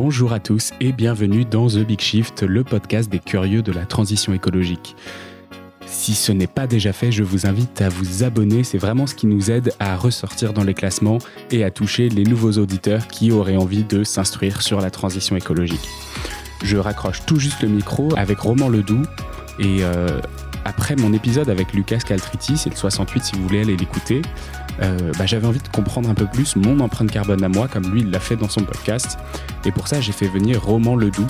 Bonjour à tous et bienvenue dans The Big Shift, le podcast des curieux de la transition écologique. Si ce n'est pas déjà fait, je vous invite à vous abonner, c'est vraiment ce qui nous aide à ressortir dans les classements et à toucher les nouveaux auditeurs qui auraient envie de s'instruire sur la transition écologique. Je raccroche tout juste le micro avec Roman Ledoux et euh, après mon épisode avec Lucas Caltriti, c'est le 68 si vous voulez aller l'écouter, euh, bah, j'avais envie de comprendre un peu plus mon empreinte carbone à moi, comme lui l'a fait dans son podcast. Et pour ça, j'ai fait venir Roman Ledoux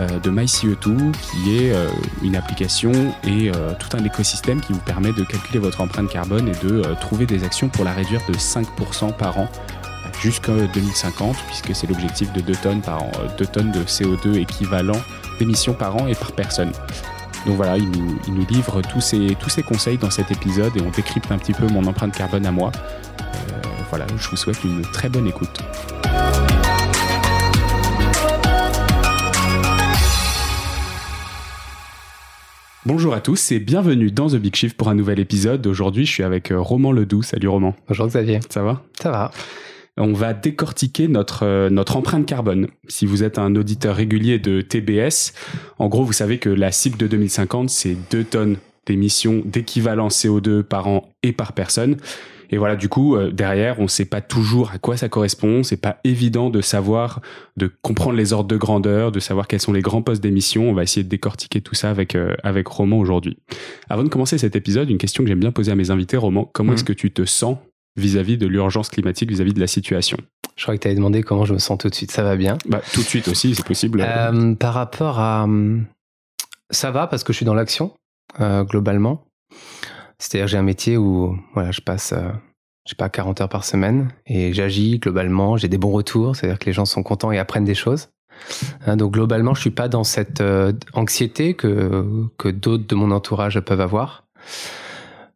euh, de MyCE2, qui est euh, une application et tout un écosystème qui vous permet de calculer votre empreinte carbone et de trouver des actions pour la réduire de 5% par an jusqu'en 2050, puisque c'est l'objectif de 2 tonnes par an, 2 tonnes de CO2 équivalent d'émissions par an et par personne. Donc voilà, il nous, livre tous ses, tous ses conseils dans cet épisode et on décrypte un petit peu mon empreinte carbone à moi. Euh, voilà, je vous souhaite une très bonne écoute. Bonjour à tous et bienvenue dans The Big Shift pour un nouvel épisode. Aujourd'hui, je suis avec euh, Roman Ledoux. Salut Roman. Bonjour Xavier. Ça va? Ça va on va décortiquer notre, euh, notre empreinte carbone. Si vous êtes un auditeur régulier de TBS, en gros, vous savez que la cible de 2050, c'est 2 tonnes d'émissions d'équivalent CO2 par an et par personne. Et voilà, du coup, euh, derrière, on ne sait pas toujours à quoi ça correspond. C'est pas évident de savoir, de comprendre les ordres de grandeur, de savoir quels sont les grands postes d'émission. On va essayer de décortiquer tout ça avec euh, avec Roman aujourd'hui. Avant de commencer cet épisode, une question que j'aime bien poser à mes invités, Roman. Comment mmh. est-ce que tu te sens vis-à-vis de l'urgence climatique, vis-à-vis de la situation Je crois que tu avais demandé comment je me sens tout de suite. Ça va bien bah, Tout de suite aussi, c'est possible. Euh, par rapport à... Ça va parce que je suis dans l'action, euh, globalement. C'est-à-dire j'ai un métier où voilà, je passe... Euh, je sais pas, 40 heures par semaine et j'agis globalement, j'ai des bons retours, c'est-à-dire que les gens sont contents et apprennent des choses. Hein, donc globalement, je suis pas dans cette anxiété que, que d'autres de mon entourage peuvent avoir.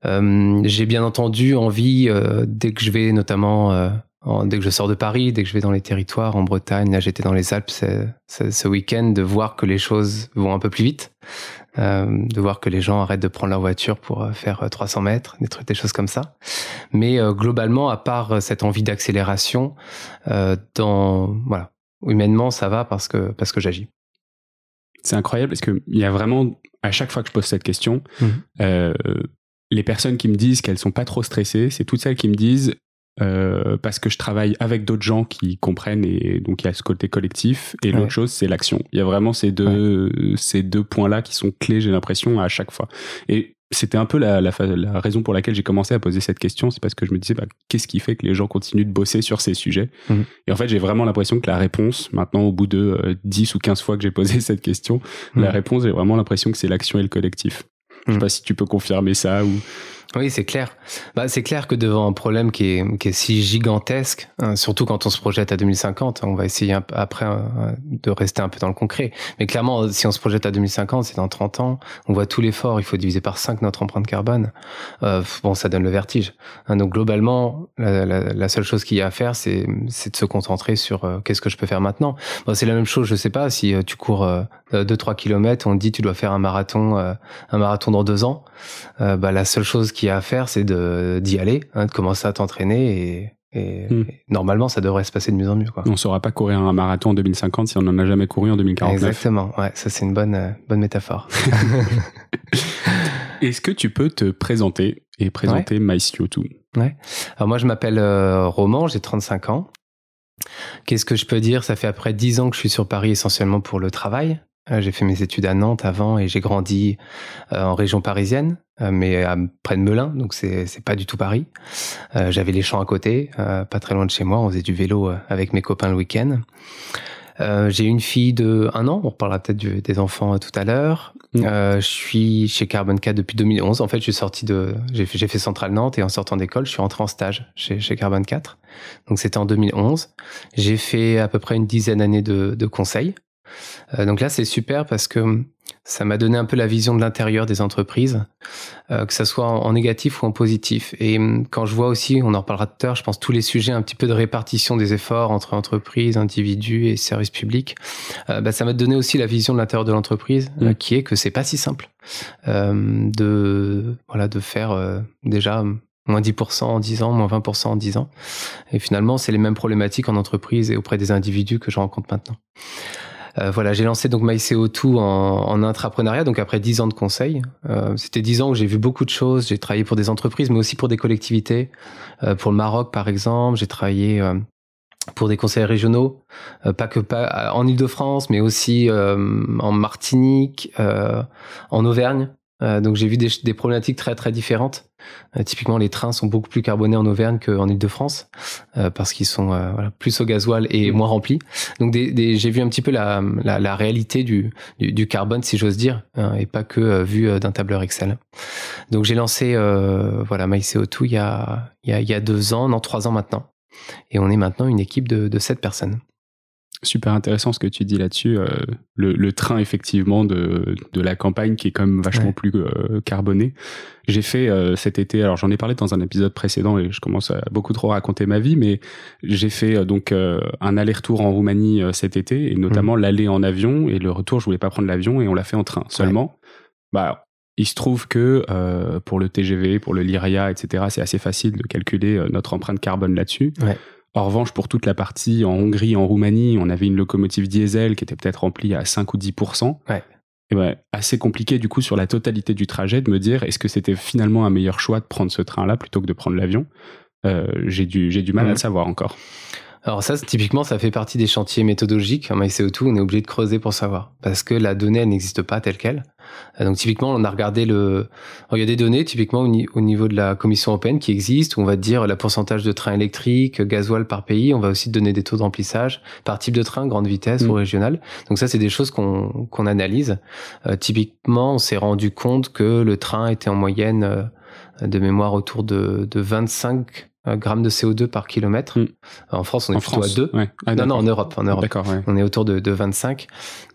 Euh, j'ai bien entendu envie, euh, dès que je vais notamment, euh, dès que je sors de Paris, dès que je vais dans les territoires, en Bretagne, là j'étais dans les Alpes ce week-end, de voir que les choses vont un peu plus vite, de voir que les gens arrêtent de prendre leur voiture pour faire 300 mètres, des trucs, des choses comme ça. Mais globalement, à part cette envie d'accélération, dans voilà, humainement ça va parce que parce que j'agis. C'est incroyable parce que il y a vraiment à chaque fois que je pose cette question, mmh les personnes qui me disent qu'elles sont pas trop stressées, c'est toutes celles qui me disent euh, parce que je travaille avec d'autres gens qui comprennent et donc il y a ce côté collectif et l'autre chose c'est l'action. Il y a vraiment ces deux ces deux points là qui sont clés j'ai l'impression à chaque fois. Et c'était un peu la, la, raison pour laquelle j'ai commencé à poser cette question, c'est parce que je me disais bah, qu'est-ce qui fait que les gens continuent de bosser sur ces sujets? Mmh. Et en fait j'ai vraiment l'impression que la réponse maintenant au bout de 10 euh, ou 15 fois que j'ai posé cette question, la réponse j'ai vraiment l'impression que c'est l'action et le collectif. Je sais mm. pas si tu peux confirmer ça ou. Oui, c'est clair. Bah, c'est clair que devant un problème qui est, qui est si gigantesque, hein, surtout quand on se projette à 2050, on va essayer après de rester un peu dans le concret. Mais clairement, si on se projette à 2050, c'est dans 30 ans, on voit tout l'effort, il faut diviser par 5 notre empreinte carbone. Euh, bon, ça donne le vertige. Hein, donc globalement, la, seule chose qu'il y a à faire, c'est de se concentrer sur euh, qu'est-ce que je peux faire maintenant. Bon, c'est la même chose, je sais pas, si euh, tu cours 2-3 euh, kilomètres, on te dit tu dois faire un marathon, un marathon dans deux ans. bah, la seule chose qui y a à faire, c'est d'y aller, hein, de commencer à t'entraîner et, hmm. et, normalement, ça devrait se passer de mieux en mieux. Quoi. On ne saura pas courir un marathon en 2050 si on n'en a jamais couru en 2049. Exactement, ouais, ça c'est une bonne, euh, bonne métaphore. Est-ce que tu peux te présenter et présenter ouais. MyCO2 Ouais. Alors moi, je m'appelle euh, Roman, j'ai 35 ans. Qu'est-ce que je peux dire? Ça fait après 10 ans que je suis sur Paris essentiellement pour le travail. Euh, j'ai fait mes études à Nantes avant et j'ai grandi euh, en région parisienne, euh, mais à, près de Melun, donc c'est pas du tout Paris. J'avais les champs à côté, pas très loin de chez moi. On faisait du vélo avec mes copains le week-end. j'ai une fille de un an. On reparlera peut-être des enfants tout à l'heure. Mm. je suis chez Carbon 4 depuis 2011. En fait, je suis sorti de, j'ai fait, fait Centrale Nantes et en sortant d'école, je suis rentré en stage chez, chez Carbon 4. Donc c'était en 2011. J'ai fait à peu près une dizaine d'années de, de conseils donc là, c'est super parce que ça m'a donné un peu la vision de l'intérieur des entreprises, euh, que ça soit en, négatif ou en positif. Et hum, quand je vois aussi, on en reparlera tout à l'heure, je pense tous les sujets un petit peu de répartition des efforts entre entreprises, individus et services publics, euh, bah, ça m'a donné aussi la vision de l'intérieur de l'entreprise, mmh. qui est que c'est pas si simple de voilà de faire déjà moins 10% en 10 ans, moins 20% en 10 ans. Et finalement, c'est les mêmes problématiques en entreprise et auprès des individus que je rencontre maintenant. Euh, voilà, j'ai lancé donc MyCO2 en, en intrapreneuriat, donc après 10 ans de conseil. Euh, C'était 10 ans où j'ai vu beaucoup de choses. J'ai travaillé pour des entreprises, mais aussi pour des collectivités. Euh, pour le Maroc, par exemple, j'ai travaillé euh, pour des conseils régionaux, euh, pas que pas en Ile-de-France, mais aussi en Martinique, en Auvergne. Euh, donc j'ai vu des, des, problématiques très très différentes. Euh, typiquement, les trains sont beaucoup plus carbonés en Auvergne qu'en Ile-de-France euh, parce qu'ils sont voilà, plus au gasoil et mmh. moins remplis. Donc des, des, j'ai vu un petit peu la, la, la réalité du, du, du, carbone, si j'ose dire, hein, et pas que vu d'un tableur Excel. Donc j'ai lancé voilà MyCO2 il y a, il y a il y a deux ans, non trois ans maintenant, et on est maintenant une équipe de, de sept personnes super intéressant ce que tu dis là-dessus. Euh, le, le, train, effectivement, de, de, la campagne qui est quand même vachement plus euh, carboné. J'ai fait euh, cet été, alors j'en ai parlé dans un épisode précédent et je commence à beaucoup trop raconter ma vie, mais j'ai fait donc un aller-retour en Roumanie cet été et notamment mmh. l'aller en avion et le retour, je voulais pas prendre l'avion et on l'a fait en train seulement. Bah, il se trouve que pour le TGV, pour le Lyria, etc., c'est assez facile de calculer notre empreinte carbone là-dessus. Ouais. En revanche, pour toute la partie en Hongrie, en Roumanie, on avait une locomotive diesel qui était peut-être remplie à 5 ou 10%. Ouais. Et ouais, assez compliqué du coup sur la totalité du trajet de me dire est-ce que c'était finalement un meilleur choix de prendre ce train-là plutôt que de prendre l'avion? Euh, j'ai du j'ai du mal à le savoir encore. Alors ça, typiquement, ça fait partie des chantiers méthodologiques. En MyCO2, on est obligé de creuser pour savoir. Parce que la donnée, elle n'existe pas telle qu'elle. Euh, donc typiquement, on a regardé le... il y a des données, typiquement, au niveau de la Commission européenne qui existent, où on va dire le pourcentage de trains électriques, gasoil par pays. On va aussi donner des taux de remplissage par type de train, grande vitesse ou mmh. régional. Donc ça, c'est des choses qu'on qu'on analyse. Euh, typiquement, on s'est rendu compte que le train était en moyenne euh, de mémoire autour de, de 25 euh, grammes de CO2 par kilomètre. Hmm. En France, on est plutôt à 2. Ouais. Ah, non, non, en Europe. En Europe. Ouais. On est autour de, de 25,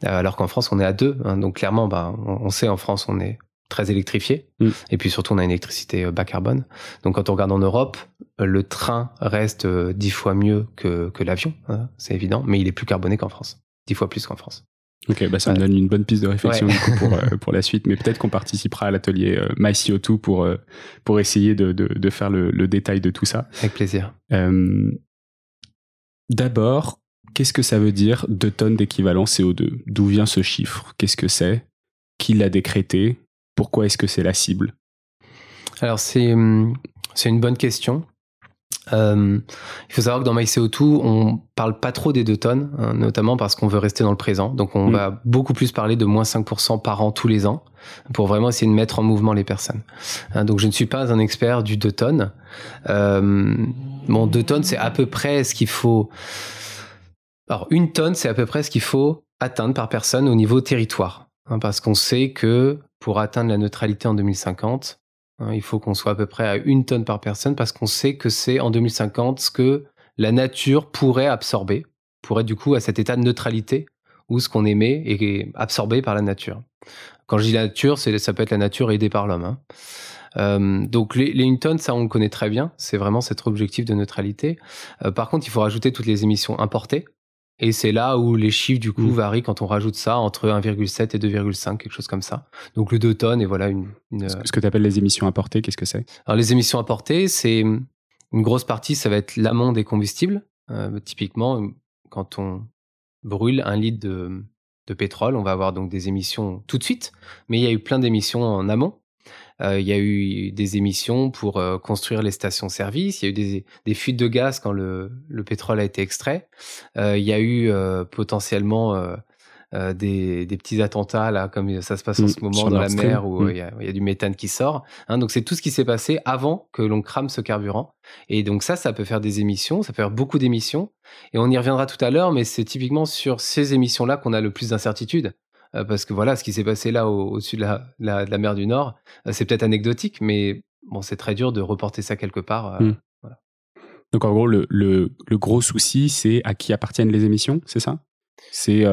euh, alors qu'en France, on est à 2. Hein. donc clairement, bah, on, sait en France, on est très électrifié. Hmm. Et puis surtout, on a une électricité euh, bas carbone. Donc quand on regarde en Europe, le train reste dix fois mieux que, que l'avion, hein, c'est évident, mais il est plus carboné qu'en France. Dix fois plus qu'en France. Ok, bah ça me donne une bonne piste de réflexion pour, euh, pour la suite, mais peut-être qu'on participera à l'atelier euh, MyCO2 pour, euh, pour essayer de, de, de faire le, le, détail de tout ça. Avec plaisir. Euh, D'abord, qu'est-ce que ça veut dire 2 tonnes d'équivalent CO2 D'où vient ce chiffre? Qu'est-ce que c'est? Qui l'a décrété? Pourquoi est-ce que c'est la cible? Alors c'est hum, c'est une bonne question. Euh, il faut savoir que dans MyCO2, on parle pas trop des deux tonnes, hein, notamment parce qu'on veut rester dans le présent. Donc on mm. va beaucoup plus parler de moins 5% par an tous les ans pour vraiment essayer de mettre en mouvement les personnes. Hein, donc je ne suis pas un expert du 2 tonnes. Euh, bon, 2 tonnes, c'est à peu près ce qu'il faut... Alors une tonne, c'est à peu près ce qu'il faut atteindre par personne au niveau territoire. Hein, parce qu'on sait que pour atteindre la neutralité en 2050, Hein, il faut qu'on soit à peu près à une tonne par personne parce qu'on sait que c'est en 2050 ce que la nature pourrait absorber, pourrait du coup à cet état de neutralité où ce qu'on émet est absorbé par la nature. Quand je dis la nature, ça peut être la nature aidée par l'homme. Hein. Euh, donc les, les une tonne, ça on le connaît très bien, c'est vraiment cet objectif de neutralité. Euh, par contre, il faut rajouter toutes les émissions importées, et c'est là où les chiffres, du coup, mmh. varient quand on rajoute ça entre 1,7 et 2,5, quelque chose comme ça. Donc le 2 tonnes, et voilà une... une... Ce que tu appelles les émissions importées, qu'est-ce que c'est? Alors les émissions importées, c'est une grosse partie, ça va être l'amont des combustibles. Euh, typiquement, quand on brûle un litre de, de pétrole, on va avoir donc des émissions tout de suite, mais il y a eu plein d'émissions en amont. Euh, il y a eu des émissions pour euh, construire les stations-service. Il y a eu des, des, fuites de gaz quand le, le pétrole a été extrait. Euh, il y a eu potentiellement euh, des, des, petits attentats là, comme ça se passe en mmh, ce moment dans la mer où mmh. il y, a, y, a du méthane qui sort. Hein, donc c'est tout ce qui s'est passé avant que l'on crame ce carburant. Et donc ça, ça peut faire des émissions, ça peut faire beaucoup d'émissions. Et on y reviendra tout à l'heure, mais c'est typiquement sur ces émissions-là qu'on a le plus d'incertitude. Euh, parce que voilà, ce qui s'est passé là au-dessus de, la, de, la, mer du Nord, euh, c'est peut-être anecdotique, mais bon, c'est très dur de reporter ça quelque part. Euh, mmh. Voilà. Donc en gros, le, le, le gros souci, c'est à qui appartiennent les émissions, c'est ça? C'est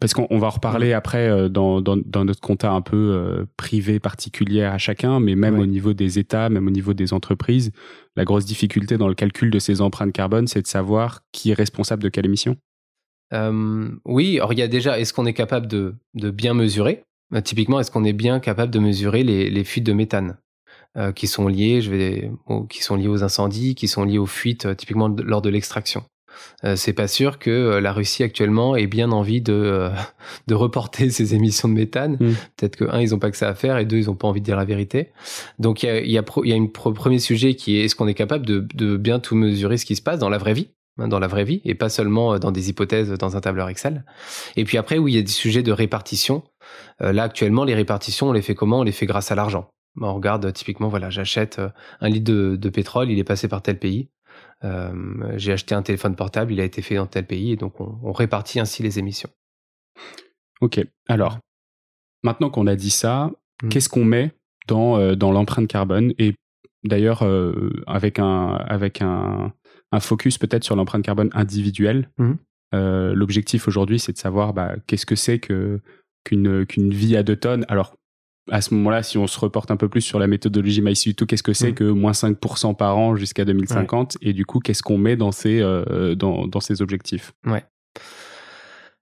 parce qu'on va en reparler mmh. après dans, dans, dans, notre compta un peu privé particulier à chacun, mais même au niveau des États, même au niveau des entreprises, la grosse difficulté dans le calcul de ces empreintes carbone, c'est de savoir qui est responsable de quelle émission. Euh, oui, alors il y a déjà, est-ce qu'on est capable de, de bien mesurer? Euh, Typiquement, est-ce qu'on est bien capable de mesurer les, les fuites de méthane? Qui sont liés, je vais, qui sont liés aux incendies, qui sont liés aux fuites, typiquement lors de l'extraction. Euh, c'est pas sûr que euh, la Russie actuellement ait bien envie de, euh, de reporter ses émissions de méthane. Mm. Peut-être que, un, ils ont pas que ça à faire, et deux, ils ont pas envie de dire la vérité. Donc, il y a, y, a y a un premier sujet qui est est-ce qu'on est capable de, de bien tout mesurer ce qui se passe dans la vraie vie? Dans la vraie vie et pas seulement dans des hypothèses dans un tableur Excel. Et puis après, oui, il y a des sujets de répartition. là, actuellement, les répartitions, on les fait comment? On les fait grâce à l'argent. On regarde typiquement, voilà, j'achète un litre de, de, pétrole, il est passé par tel pays. Euh, j'ai acheté un téléphone portable, il a été fait dans tel pays, et donc on, répartit ainsi les émissions. Ok, alors, maintenant qu'on a dit ça, mmh. qu'est-ce qu'on met dans, euh, dans l'empreinte carbone? Et d'ailleurs, euh, avec, un, avec un, un focus peut-être sur l'empreinte carbone individuelle, mmh. l'objectif aujourd'hui, c'est de savoir bah, qu'est-ce que c'est que, qu'une, qu'une vie à deux tonnes. Alors, à ce moment-là, si on se reporte un peu plus sur la méthodologie MyCU2, qu'est-ce que c'est mm. que moins 5% par an jusqu'à 2050 Et du coup, qu'est-ce qu'on met dans ces, euh, dans, dans, ces objectifs? Ouais.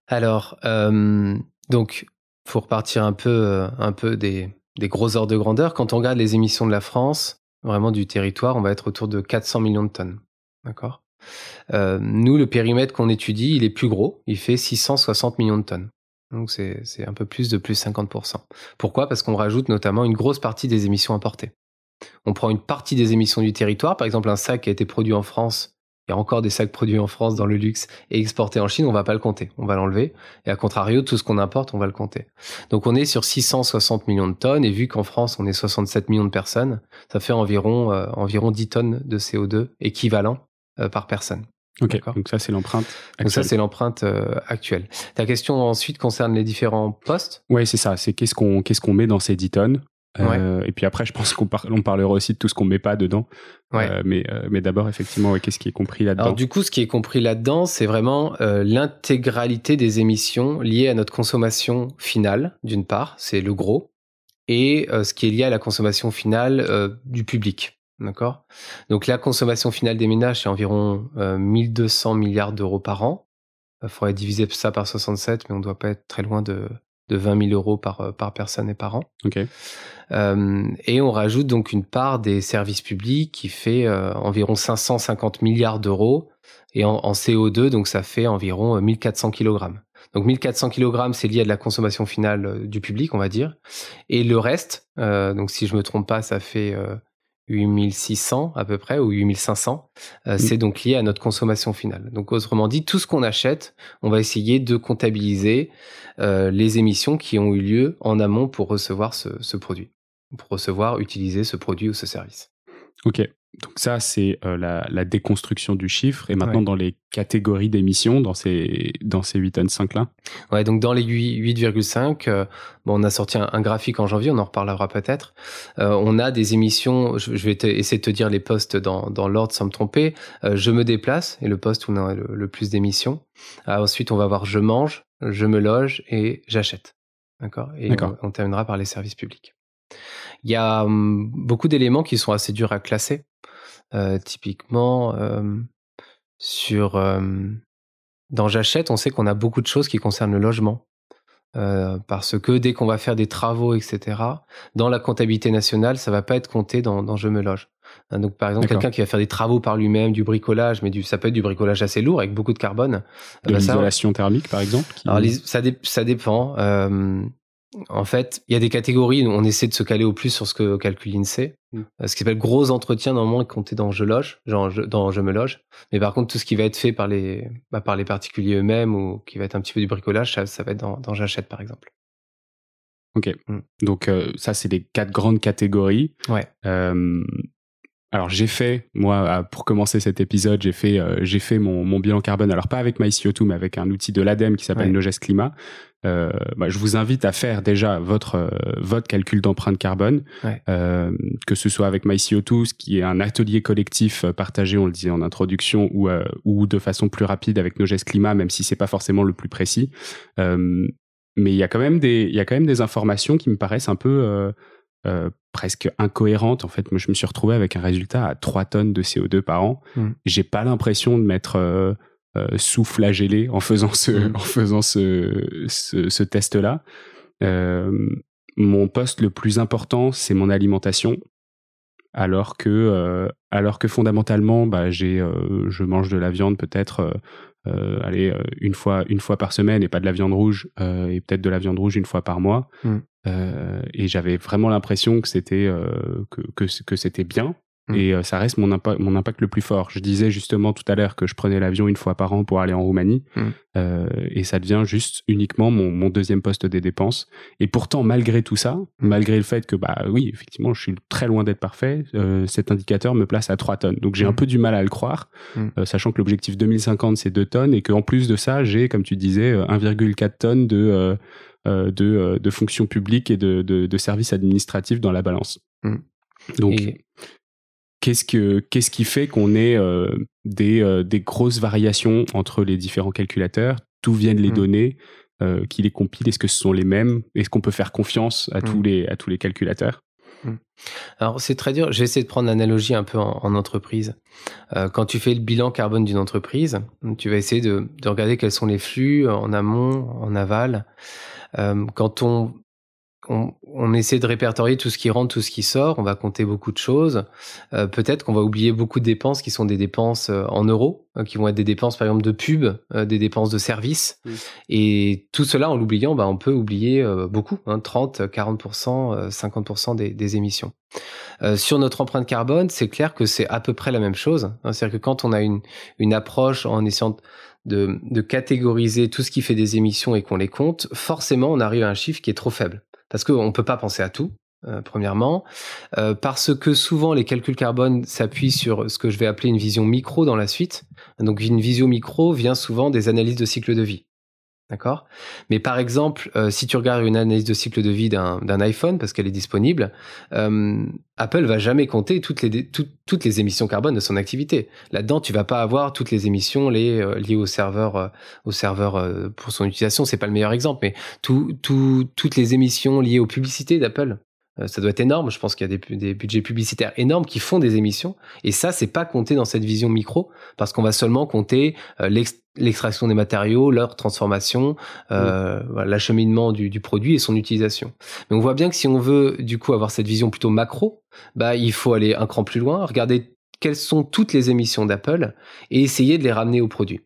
Alors, euh, donc, faut repartir un peu, euh, un peu des, des gros ordres de grandeur. Quand on regarde les émissions de la France, vraiment du territoire, on va être autour de 400 millions de tonnes. D'accord euh, Nous, le périmètre qu'on étudie, il est plus gros. Il fait 660 millions de tonnes. Donc c'est un peu plus de plus 50%. Pourquoi? Parce qu'on rajoute notamment une grosse partie des émissions importées. On prend une partie des émissions du territoire, par exemple un sac qui a été produit en France, il y a encore des sacs produits en France dans le luxe et exportés en Chine, on va pas le compter, on va l'enlever. Et à contrario, tout ce qu'on importe, on va le compter. Donc on est sur 660 millions de tonnes et vu qu'en France on est 67 millions de personnes, ça fait environ euh, environ 10 tonnes de CO2 équivalent par personne. Ok, donc ça c'est l'empreinte. Donc ça c'est l'empreinte euh, actuelle. Ta question ensuite concerne les différents postes? Oui, c'est ça. C'est qu'est-ce qu'on qu'est-ce qu'on met dans ces 10 tonnes. Euh, et puis après, je pense qu'on parlera aussi de tout ce qu'on met pas dedans. Ouais. Euh, mais mais d'abord, effectivement, qu'est-ce qui est compris là-dedans? Alors du coup, ce qui est compris là-dedans, c'est vraiment l'intégralité des émissions liées à notre consommation finale, d'une part, c'est le gros, et ce qui est lié à la consommation finale du public. D'accord Donc la consommation finale des ménages, c'est environ 1200 euh, milliards d'euros par an. Il faudrait diviser ça par 67, mais on ne doit pas être très loin de, de 20 000 euros par, euh, par personne et par an. Ok. Euh, et on rajoute donc une part des services publics qui fait environ 550 milliards d'euros. Et en, en, CO2, donc ça fait environ 1400 kg. Donc 1400 kg, c'est lié à de la consommation finale du public, on va dire. Et le reste, donc si je me trompe pas, ça fait 8600 à peu près ou 8500. Euh, mm. C'est donc lié à notre consommation finale. Donc autrement dit, tout ce qu'on achète, on va essayer de comptabiliser euh, les émissions qui ont eu lieu en amont pour recevoir ce, ce produit, pour recevoir, utiliser ce produit ou ce service. Ok. Donc ça, c'est euh, la, déconstruction du chiffre. Et maintenant, dans les catégories d'émissions, dans ces, dans ces 8 tonnes 5 là Ouais, donc dans les 8,5, euh, bon, on a sorti un, graphique en janvier, on en reparlera peut-être. Euh, on a des émissions, je, vais essayer de te dire les postes dans, dans l'ordre sans me tromper. je me déplace, et le poste où on a le, plus d'émissions. ensuite, on va voir je mange, je me loge et j'achète. D'accord? Et on, on terminera par les services publics. Il y a hum, beaucoup d'éléments qui sont assez durs à classer. Euh, typiquement, euh, sur euh, dans J'achète, on sait qu'on a beaucoup de choses qui concernent le logement. parce que dès qu'on va faire des travaux, etc., dans la comptabilité nationale, ça va pas être compté dans, dans Je me loge. Hein, donc, par exemple, quelqu'un qui va faire des travaux par lui-même, du bricolage, mais du, ça peut être du bricolage assez lourd avec beaucoup de carbone. De bah, l'isolation thermique, par exemple. Alors, ça, ça dépend. En fait, il y a des catégories. On essaie de se caler au plus sur ce que calcule l'INSEE. Mm. Euh, ce qui s'appelle gros entretien, normalement, est compté dans Je loge, genre dans Je me loge. Mais par contre, tout ce qui va être fait par les, bah, par les particuliers eux-mêmes ou qui va être un petit peu du bricolage, ça, va être dans, dans J'achète, par exemple. Ok. Mm. Donc, euh, ça, c'est les quatre grandes catégories. Ouais. Euh, alors j'ai fait, moi, pour commencer cet épisode, j'ai fait, j'ai fait mon, mon, bilan carbone. Alors pas avec MyCO2, mais avec un outil de l'ADEME qui s'appelle ouais. Climat. Euh, bah, je vous invite à faire déjà votre euh, votre calcul d'empreinte carbone, euh, que ce soit avec MyCO2, qui est un atelier collectif partagé, on le disait en introduction, ou ou de façon plus rapide avec nos gestes climat, même si c'est pas forcément le plus précis. mais il y a quand même des il y a quand même des informations qui me paraissent un peu presque incohérentes. En fait, moi, je me suis retrouvé avec un résultat à 3 tonnes de CO2 par an. Mmh. J'ai pas l'impression de mettre euh, sous-flagellé en faisant ce, mm. en faisant ce, ce, test-là. Euh, mon poste le plus important, c'est mon alimentation. alors que, alors que fondamentalement, bah, j'ai, je mange de la viande peut-être euh, allez, euh, une fois, une fois par semaine et pas de la viande rouge euh, et peut-être de la viande rouge une fois par mois. Mm. et j'avais vraiment l'impression que c'était que, que, que c'était bien Mm. Et euh, ça reste mon impact, mon impact le plus fort. Je disais justement tout à l'heure que je prenais l'avion une fois par an pour aller en Roumanie. Mm. Euh, et ça devient juste uniquement mon, mon, deuxième poste des dépenses. Et pourtant, malgré tout ça, mm. malgré le fait que, bah oui, effectivement, je suis très loin d'être parfait, euh, cet indicateur me place à 3 tonnes. Donc j'ai un peu du mal à le croire, euh, sachant que l'objectif 2050, c'est 2 tonnes et qu'en plus de ça, j'ai, comme tu disais, 1,4 tonnes de, euh, de, de fonctions publiques et de, de, de, services administratifs dans la balance. Donc, Qu'est-ce, que, qu'est-ce qui fait qu'on ait euh, des, euh, des, grosses variations entre les différents calculateurs? D'où viennent les hmm. données euh, Qui les compilent? Est-ce que ce sont les mêmes? Est-ce qu'on peut faire confiance à, tous, hmm. les, à tous les calculateurs? Hmm. alors c'est très dur. Je vais essayer de prendre l'analogie un peu en, entreprise. quand tu fais le bilan carbone d'une entreprise, tu vas essayer de, de, regarder quels sont les flux en amont, en aval. quand on on, essaie de répertorier tout ce qui rentre, tout ce qui sort. On va compter beaucoup de choses. Euh, peut-être qu'on va oublier beaucoup de dépenses qui sont des dépenses euh, en euros, euh, qui vont être des dépenses par exemple de pub, des dépenses de services. Et tout cela, en l'oubliant, bah, on peut oublier beaucoup, hein, 30, 40%, 50% des, des, émissions. sur notre empreinte carbone, c'est clair que c'est à peu près la même chose. Hein. C'est-à-dire que quand on a une, une approche en essayant de, de catégoriser tout ce qui fait des émissions et qu'on les compte, forcément, on arrive à un chiffre qui est trop faible parce qu'on ne peut pas penser à tout. Euh, premièrement, euh, parce que souvent les calculs carbone s'appuient sur ce que je vais appeler une vision micro dans la suite. Donc une vision micro vient souvent des analyses de cycle de vie. D'accord? Mais par exemple, euh, si tu regardes une analyse de cycle de vie d'un iPhone, parce qu'elle est disponible, euh, Apple va jamais compter toutes les, toutes les émissions carbone de son activité. Là-dedans, tu vas pas avoir toutes les émissions liées, euh, liées au serveur, euh, au serveur pour son utilisation. C'est pas le meilleur exemple, mais tout, toutes les émissions liées aux publicités d'Apple, ça doit être énorme. Je pense qu'il y a des, des, budgets publicitaires énormes qui font des émissions. Et ça, c'est pas compté dans cette vision micro, parce qu'on va seulement compter l'extraction des matériaux, leur transformation, euh, l'acheminement du, du, produit et son utilisation. Mais on voit bien que si on veut du coup avoir cette vision plutôt macro, bah il faut aller un cran plus loin, regarder quelles sont toutes les émissions d'Apple et essayer de les ramener au produit.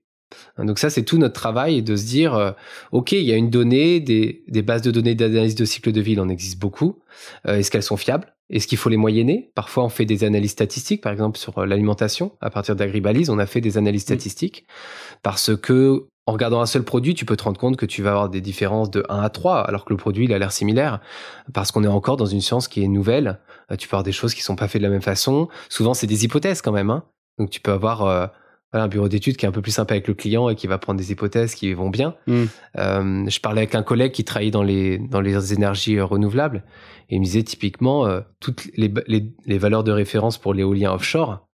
Donc ça, c'est tout notre travail de se dire, euh, OK, il y a une donnée, des, des bases de données d'analyse de cycle de vie, il en existe beaucoup. Euh, est-ce qu'elles sont fiables? Est-ce qu'il faut les moyenner? Parfois, on fait des analyses statistiques, par exemple sur euh, l'alimentation. À partir d'Agribalise, on a fait des analyses statistiques parce que en regardant un seul produit, tu peux te rendre compte que tu vas avoir des différences de 1 à 3, alors que le produit, il a l'air similaire, parce qu'on est encore dans une science qui est nouvelle. Tu peux avoir des choses qui sont pas faites de la même façon. Souvent, c'est des hypothèses quand même. Hein. Donc, tu peux avoir un bureau d'études qui est un peu plus sympa avec le client et qui va prendre des hypothèses qui vont bien. Hmm. Euh, je parlais avec un collègue qui travaillait dans les dans les énergies euh, renouvelables et il me disait typiquement euh, toutes les, les, les, valeurs de référence pour l'éolien offshore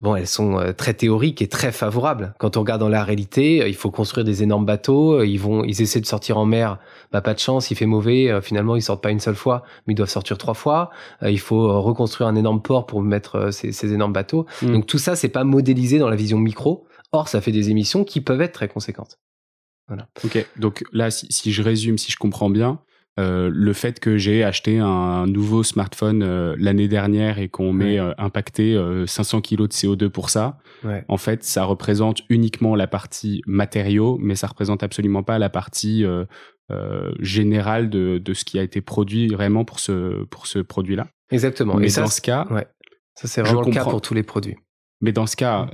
bon, elles sont euh, très théoriques et très favorables. Quand on regarde dans la réalité, euh, il faut construire des énormes bateaux, euh, ils vont, ils essaient de sortir en mer, bah pas de chance, il fait mauvais, finalement ils sortent pas une seule fois, mais ils doivent sortir trois fois. Il faut reconstruire un énorme port pour mettre ces, ces énormes bateaux. Hmm. Donc tout ça, c'est pas modélisé dans la vision micro. Or, ça fait des émissions qui peuvent être très conséquentes. Voilà. Ok, donc là, si, si je résume, si je comprends bien, euh, le fait que j'ai acheté un nouveau smartphone euh, l'année dernière et qu'on m'ait euh, impacté 500 kilos de CO2 pour ça, en fait, ça représente uniquement la partie matériaux, mais ça représente absolument pas la partie générale de, de, ce qui a été produit vraiment pour ce, pour ce produit-là. Exactement. Mais dans ce cas, ça c'est vraiment le cas pour tous les produits. Mais dans ce cas,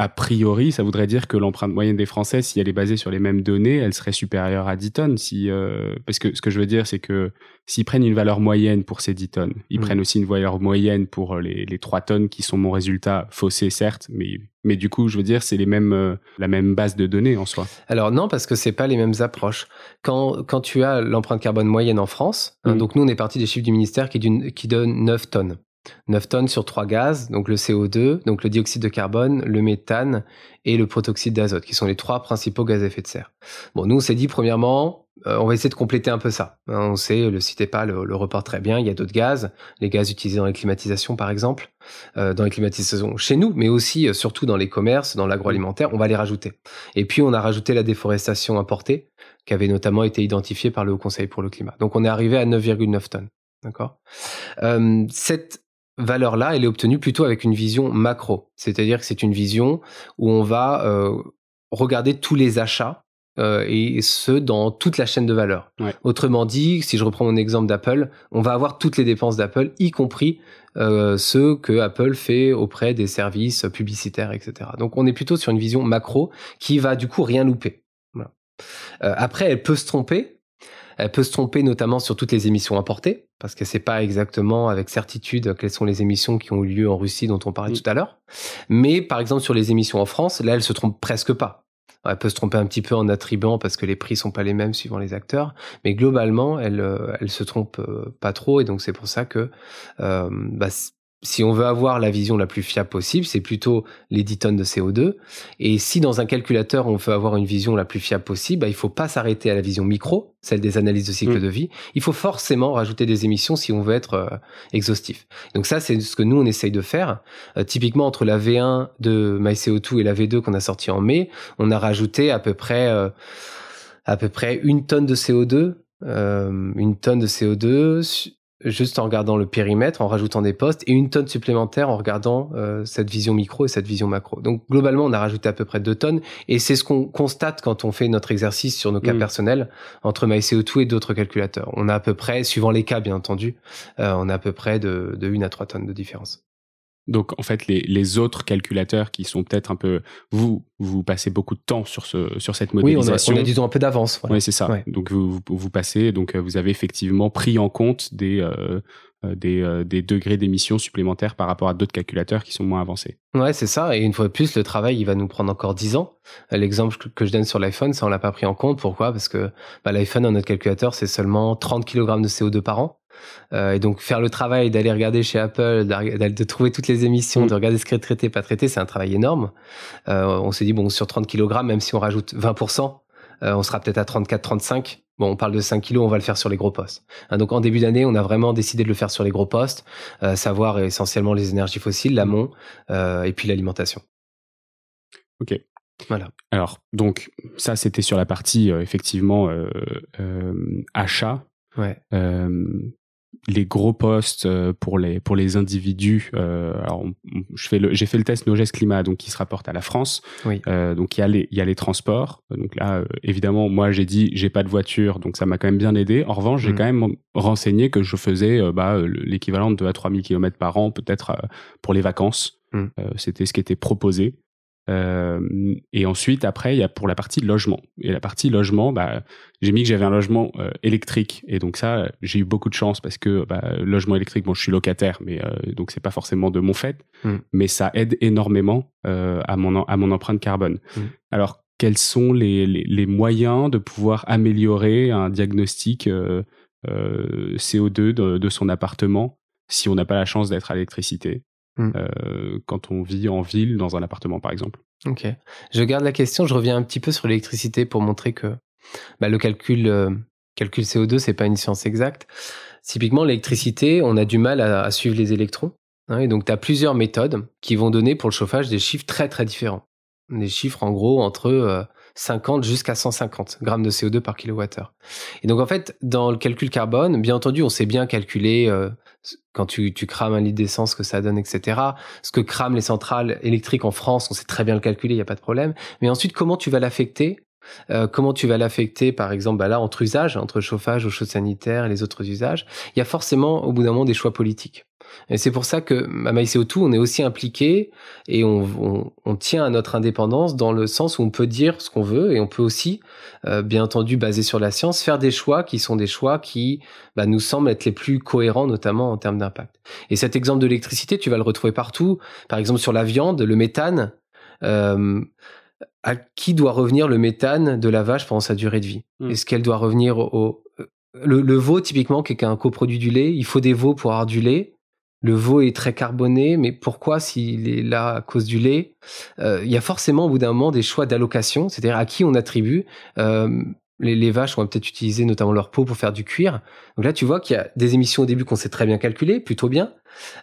a priori, ça voudrait dire que l'empreinte moyenne des Français, si elle est basée sur les mêmes données, elle serait supérieure à 10 tonnes. Si, euh, parce que ce que je veux dire, c'est que s'ils prennent une valeur moyenne pour ces 10 tonnes, ils mm. prennent aussi une valeur moyenne pour les, les 3 tonnes qui sont mon résultat faussé, certes, mais, mais du coup, je veux dire, c'est les mêmes, euh, la même base de données en soi. Alors non, parce que c'est pas les mêmes approches. Quand, quand tu as l'empreinte carbone moyenne en France, hein, mm. donc nous, on est parti des chiffres du ministère qui, qui donnent 9 tonnes. 9 tonnes sur trois gaz, donc le CO2, donc le dioxyde de carbone, le méthane et le protoxyde d'azote, qui sont les trois principaux gaz à effet de serre. Bon, nous, on s'est dit, premièrement, euh, on va essayer de compléter un peu ça. Hein, on sait, le citez pas, le, report très bien, il y a d'autres gaz, les gaz utilisés dans les climatisations, par exemple, euh, dans les climatisations chez nous, mais aussi, euh, surtout dans les commerces, dans l'agroalimentaire, on va les rajouter. Et puis, on a rajouté la déforestation importée, qui avait notamment été identifiée par le Haut Conseil pour le climat. Donc, on est arrivé à 9,9 tonnes. D'accord? cette valeur-là, elle est obtenue plutôt avec une vision macro, c'est-à-dire que c'est une vision où on va regarder tous les achats euh, et ce dans toute la chaîne de valeur. Autrement dit, si je reprends mon exemple d'Apple, on va avoir toutes les dépenses d'Apple, y compris euh, ceux que Apple fait auprès des services publicitaires, etc. Donc on est plutôt sur une vision macro qui va du coup rien louper. Voilà. Euh, après, elle peut se tromper. Elle peut se tromper notamment sur toutes les émissions importées, parce qu'elle ne sait pas exactement avec certitude quelles sont les émissions qui ont eu lieu en Russie dont on parlait mm. tout à l'heure. Mais par exemple sur les émissions en France, là, elle se trompe presque pas. Elle peut se tromper un petit peu en attribuant parce que les prix sont pas les mêmes suivant les acteurs, mais globalement, elle, euh, elle se trompe euh, pas trop et donc c'est pour ça que euh, bah, si on veut avoir la vision la plus fiable possible, c'est plutôt les 10 tonnes de CO2. Et si dans un calculateur, on veut avoir une vision la plus fiable possible, bah, il faut pas s'arrêter à la vision micro, celle des analyses de cycle mm. de vie. Il faut forcément rajouter des émissions si on veut être euh, exhaustif. Donc ça, c'est ce que nous, on essaye de faire. Euh, typiquement, entre la V1 de MyCO2 et la V2 qu'on a sorti en mai, on a rajouté à peu près, euh, à peu près une tonne de CO2 une tonne de CO2 juste en regardant le périmètre, en rajoutant des postes, et une tonne supplémentaire en regardant euh, cette vision micro et cette vision macro. Donc globalement, on a rajouté à peu près deux tonnes, et c'est ce qu'on constate quand on fait notre exercice sur nos cas mm. personnels entre MyCO2 et d'autres calculateurs. On a à peu près, suivant les cas bien entendu, euh, on a à peu près de, de 1 à 3 tonnes de différence. Donc en fait, les, les autres calculateurs qui sont peut-être un peu vous vous passez beaucoup de temps sur ce sur cette modélisation. Oui, on a, disons un peu d'avance. Oui, c'est ça. Donc vous, vous, passez donc vous avez effectivement pris en compte des euh, euh, des, euh, des, degrés d'émission supplémentaires par rapport à d'autres calculateurs qui sont moins avancés. Ouais, c'est ça. Et une fois de plus, le travail, il va nous prendre encore 10 ans. L'exemple que je donne sur l'iPhone, ça, on l'a pas pris en compte. Pourquoi? Parce que bah, l'iPhone, dans notre calculateur, c'est seulement 30 kg de CO2 par an. Euh, et donc faire le travail d'aller regarder chez Apple, de trouver toutes les émissions, mm. de regarder ce qui est traité, pas traité, c'est un travail énorme. Euh, on s'est dit bon sur 30 kg, même si on rajoute 20%, euh, on sera peut-être à 34-35. Bon, on parle de 5 kilos, on va le faire sur les gros postes. Hein, donc en début d'année, on a vraiment décidé de le faire sur les gros postes, euh, savoir essentiellement les énergies fossiles, l'amont euh, et puis l'alimentation. Ok. Voilà. Alors, donc, ça, c'était sur la partie, effectivement, achat. Ouais les gros postes euh, pour les pour les individus. Euh, alors, je fais le, j'ai fait le test Nogest Climat, donc qui se rapporte à la France. Oui. Euh, donc il y a les il y a les transports. Donc là, évidemment, moi j'ai dit j'ai pas de voiture, donc ça m'a quand même bien aidé. En revanche, j'ai mm. quand même renseigné que je faisais bah, l'équivalent de 2 à 3 000 km par an, peut-être pour les vacances. Mm. C'était ce qui était proposé. Euh, et ensuite, après, il y a pour la partie logement. Et la partie logement, bah, j'ai mis que j'avais un logement euh, électrique. Et donc ça, j'ai eu beaucoup de chance parce que bah, logement électrique, bon, je suis locataire, mais euh, donc c'est pas forcément de mon fait, mm. mais ça aide énormément euh, à mon à mon empreinte carbone. Mm. Alors, quels sont les, les, les, moyens de pouvoir améliorer un diagnostic CO2 de, de son appartement si on n'a pas la chance d'être à l'électricité? Mm. Euh, quand on vit en ville, dans un appartement par exemple. Ok. Je garde la question, je reviens un petit peu sur l'électricité pour montrer que bah, le calcul, euh, calcul CO2, c'est pas une science exacte. Typiquement, l'électricité, on a du mal à, suivre les électrons. Hein, et donc, tu as plusieurs méthodes qui vont donner pour le chauffage des chiffres très très différents. Des chiffres en gros entre 50 euh, jusqu'à 150 grammes de CO2 par kilowattheure. Et donc en fait, dans le calcul carbone, bien entendu, on sait bien calculer quand tu, crames un litre d'essence, ce que ça donne, etc. Ce que crament les centrales électriques en France, on sait très bien le calculer, il n'y a pas de problème. Mais ensuite, comment tu vas l'affecter? Euh, comment tu vas l'affecter, par exemple, bah là, entre usages, entre chauffage, eau chaude sanitaire et les autres usages, il y a forcément, au bout d'un moment, des choix politiques. Et c'est pour ça que à MyCO2, on est aussi impliqué et on, on, tient à notre indépendance dans le sens où on peut dire ce qu'on veut et on peut aussi, euh, bien entendu, basé sur la science, faire des choix qui sont des choix qui bah, nous semblent être les plus cohérents, notamment en termes d'impact. Et cet exemple de l'électricité, tu vas le retrouver partout. Par exemple, sur la viande, le méthane. Euh, à qui doit revenir le méthane de la vache pendant sa durée de vie? Hmm. Est-ce qu'elle doit revenir au, le, le, veau typiquement qui est un coproduit du lait Il faut des veaux pour avoir du lait le veau est très carboné, mais pourquoi s'il est là à cause du lait? Euh, Il y a forcément au bout d'un moment des choix d'allocation, c'est-à-dire à qui on attribue. Euh, les, vaches vont peut-être utiliser notamment leur peau pour faire du cuir. Donc là, tu vois qu'il y a des émissions au début qu'on sait très bien calculer, plutôt bien.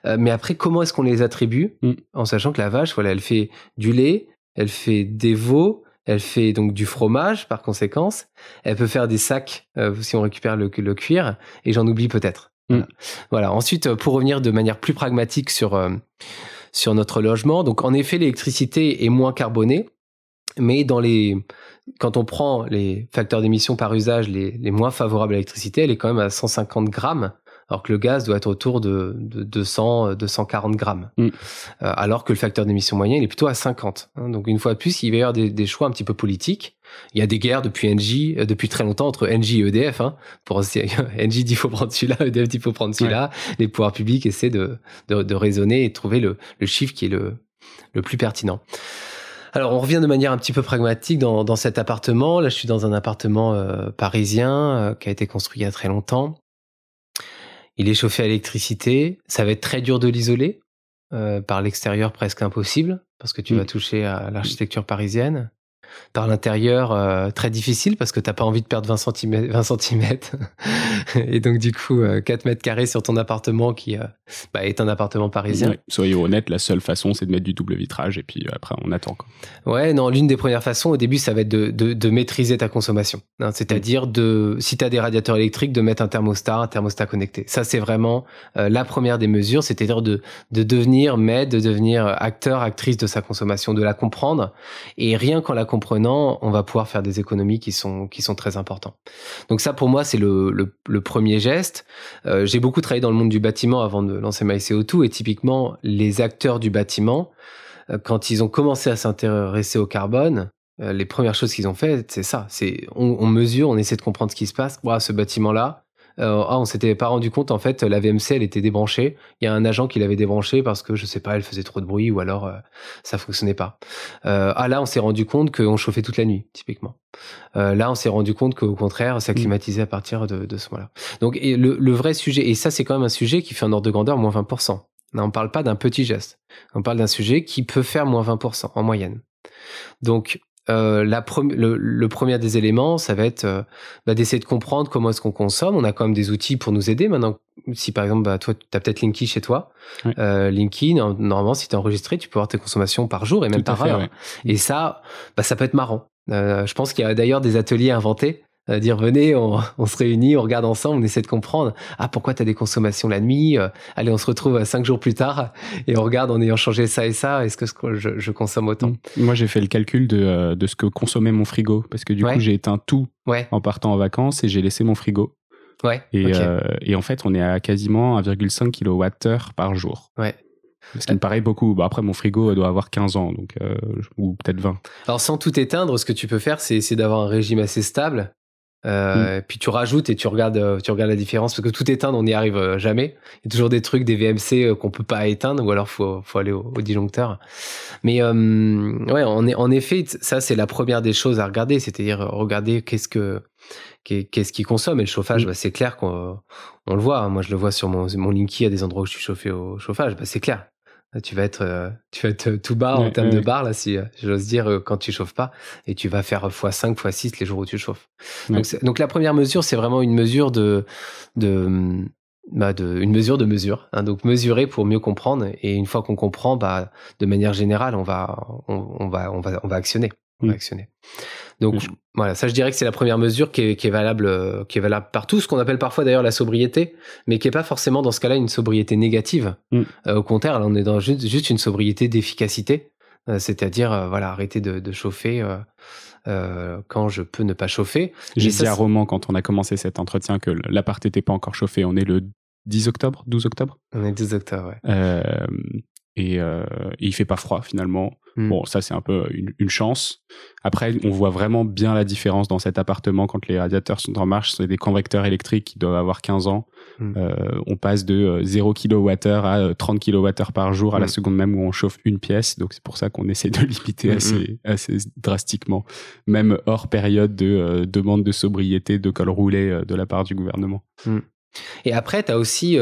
Euh, mais après, comment est-ce qu'on les attribue? Mm. En sachant que la vache, voilà, elle fait du lait, elle fait des veaux, elle fait donc du fromage par conséquence. Elle peut faire des sacs si on récupère le, le cuir. Et j'en oublie peut-être. Mm. Voilà. Ensuite, pour revenir de manière plus pragmatique sur, sur notre logement, donc en effet, l'électricité est moins carbonée, mais dans les, quand on prend les facteurs d'émission par usage les, les moins favorables à l'électricité, elle est quand même à 150 grammes alors que le gaz doit être autour de, de 200, 240 grammes. Mm. Euh, alors que le facteur d'émission moyen, il est plutôt à 50. Hein. Donc une fois de plus, il va y avoir des, choix un petit peu politiques. Il y a des guerres depuis NJ, euh, depuis très longtemps entre NJ et EDF. Hein, pour NJ dit faut prendre celui-là, EDF dit faut prendre celui-là. Les pouvoirs publics essaient de, de, de raisonner et de trouver le, le chiffre qui est le, le plus pertinent. Alors, on revient de manière un petit peu pragmatique dans, dans cet appartement. Là, je suis dans un appartement euh, parisien qui a été construit il y a très longtemps. Il est chauffé à l'électricité. Ça va être très dur de l'isoler. Euh, par l'extérieur, presque impossible, parce que tu vas mm. toucher à l'architecture parisienne par l'intérieur euh, très difficile parce que t'as pas envie de perdre 20 cm 20 cm et donc du coup 4 euh, mètres carrés sur ton appartement qui euh, bah, est un appartement parisien. Soyez honnête la seule façon c'est de mettre du double vitrage et puis après on attend quoi. ouais non l'une des premières façons au début ça va être de, de, de maîtriser ta consommation hein, c'est-à-dire de si tu as des radiateurs électriques de mettre un thermostat un thermostat connecté. Ça c'est vraiment la première des mesures c'est-à-dire de, de devenir maître de devenir acteur actrice de sa consommation de la comprendre. Et rien qu'en la comprenant, on va pouvoir faire des économies qui sont qui sont très importantes. Donc ça, pour moi, c'est le, le, premier geste. Euh, j'ai beaucoup travaillé dans le monde du bâtiment avant de lancer MyCO2 et typiquement les acteurs du bâtiment, euh, quand ils ont commencé à s'intéresser au carbone, euh, les premières choses qu'ils ont fait, c'est ça. C'est on, mesure, on essaie de comprendre ce qui se passe. Voilà, ce bâtiment-là, ah, on s'était pas rendu compte en fait la VMC elle était débranchée. Il y a un agent qui l'avait débranchée parce que je sais pas, elle faisait trop de bruit ou alors euh, ça fonctionnait pas. Euh, ah là, on s'est rendu compte qu'on chauffait toute la nuit typiquement. Euh, là, on s'est rendu compte qu'au contraire, ça mm. climatisait à partir de, de ce moment-là. Donc et le, le, vrai sujet et ça c'est quand même un sujet qui fait un ordre de grandeur moins 20%. Là, on parle pas d'un petit geste. On parle d'un sujet qui peut faire moins 20% en moyenne. Donc euh, la le, le, premier des éléments, ça va être euh, bah, d'essayer de comprendre comment est-ce qu'on consomme. On a quand même des outils pour nous aider. Maintenant, si par exemple, bah, toi, tu as peut-être Linky chez toi. Euh, Linky, normalement, si tu es enregistré, tu peux voir tes consommations par jour et même par heure. Et ça, bah, ça peut être marrant. Euh, je pense qu'il y a d'ailleurs des ateliers inventés à dire venez, on, on, se réunit, on regarde ensemble, on essaie de comprendre. Ah, pourquoi tu as des consommations la nuit euh, Allez, on se retrouve cinq jours plus tard et on regarde en ayant changé ça et ça. Est-ce que je, je, consomme autant? Moi, j'ai fait le calcul de, euh, de, ce que consommait mon frigo parce que du coup, j'ai éteint tout en partant en vacances et j'ai laissé mon frigo. Ouais. Et, euh, et, en fait, on est à quasiment 1,5 kWh par jour. Ouais. Ce qui me paraît beaucoup. Bon, après, mon frigo doit avoir 15 ans, donc ou peut-être 20. Alors, sans tout éteindre, ce que tu peux faire, c'est d'avoir un régime assez stable euh, mm. Puis tu rajoutes et tu regardes, euh, tu regardes la différence parce que tout éteindre, on n'y arrive euh, jamais. Il y a toujours des trucs, des VMC qu'on peut pas éteindre ou alors faut, faut aller au, disjoncteur. Mais ouais, en, en effet, ça c'est la première des choses à regarder, c'est-à-dire regarder qu'est-ce que qu'est-ce qui consomme et le chauffage, mm. bah, c'est clair qu'on on le voit. Hein. Moi, je le vois sur mon, mon Linky à des endroits où je suis chauffé au chauffage. Bah, c'est clair tu vas être euh, tu vas être tout bas en termes de barre là si euh, j'ose dire euh, quand tu chauffes pas. Et tu vas faire x5 x6 les jours où tu chauffes. Donc, donc, la première mesure c'est vraiment une mesure de de bah de une mesure de mesure hein, donc mesurer pour mieux comprendre. Et une fois qu'on comprend bah de manière générale on va on, va on va on va actionner on va actionner. Donc voilà, ça je dirais que c'est la première mesure qui est, qui est valable, euh, qui est valable partout, ce qu'on appelle parfois d'ailleurs la sobriété, mais qui est pas forcément dans ce cas-là une sobriété négative. Mm. Euh, au contraire, là on est dans juste, juste une sobriété d'efficacité, euh, c'est-à-dire voilà arrêter de, de chauffer quand je peux ne pas chauffer. J'ai dit à Roman quand on a commencé cet entretien que l'appart n'était pas encore chauffé. On est le 10 octobre, 12 octobre? On est 12 octobre, ouais. Et, et il fait pas froid finalement. Hmm. Bon, ça c'est un peu une, chance. Après, on voit vraiment bien la différence dans cet appartement quand les radiateurs sont en marche. C'est des convecteurs électriques qui doivent avoir 15 ans. Hmm. Euh, on passe de 0 euh, kWh à 30 euh, kWh par jour à la hmm. seconde même où on chauffe une pièce. Donc c'est pour ça qu'on essaie de limiter assez, assez drastiquement, même hors période de demande de sobriété, de col roulé de la part du gouvernement. Et après, tu as aussi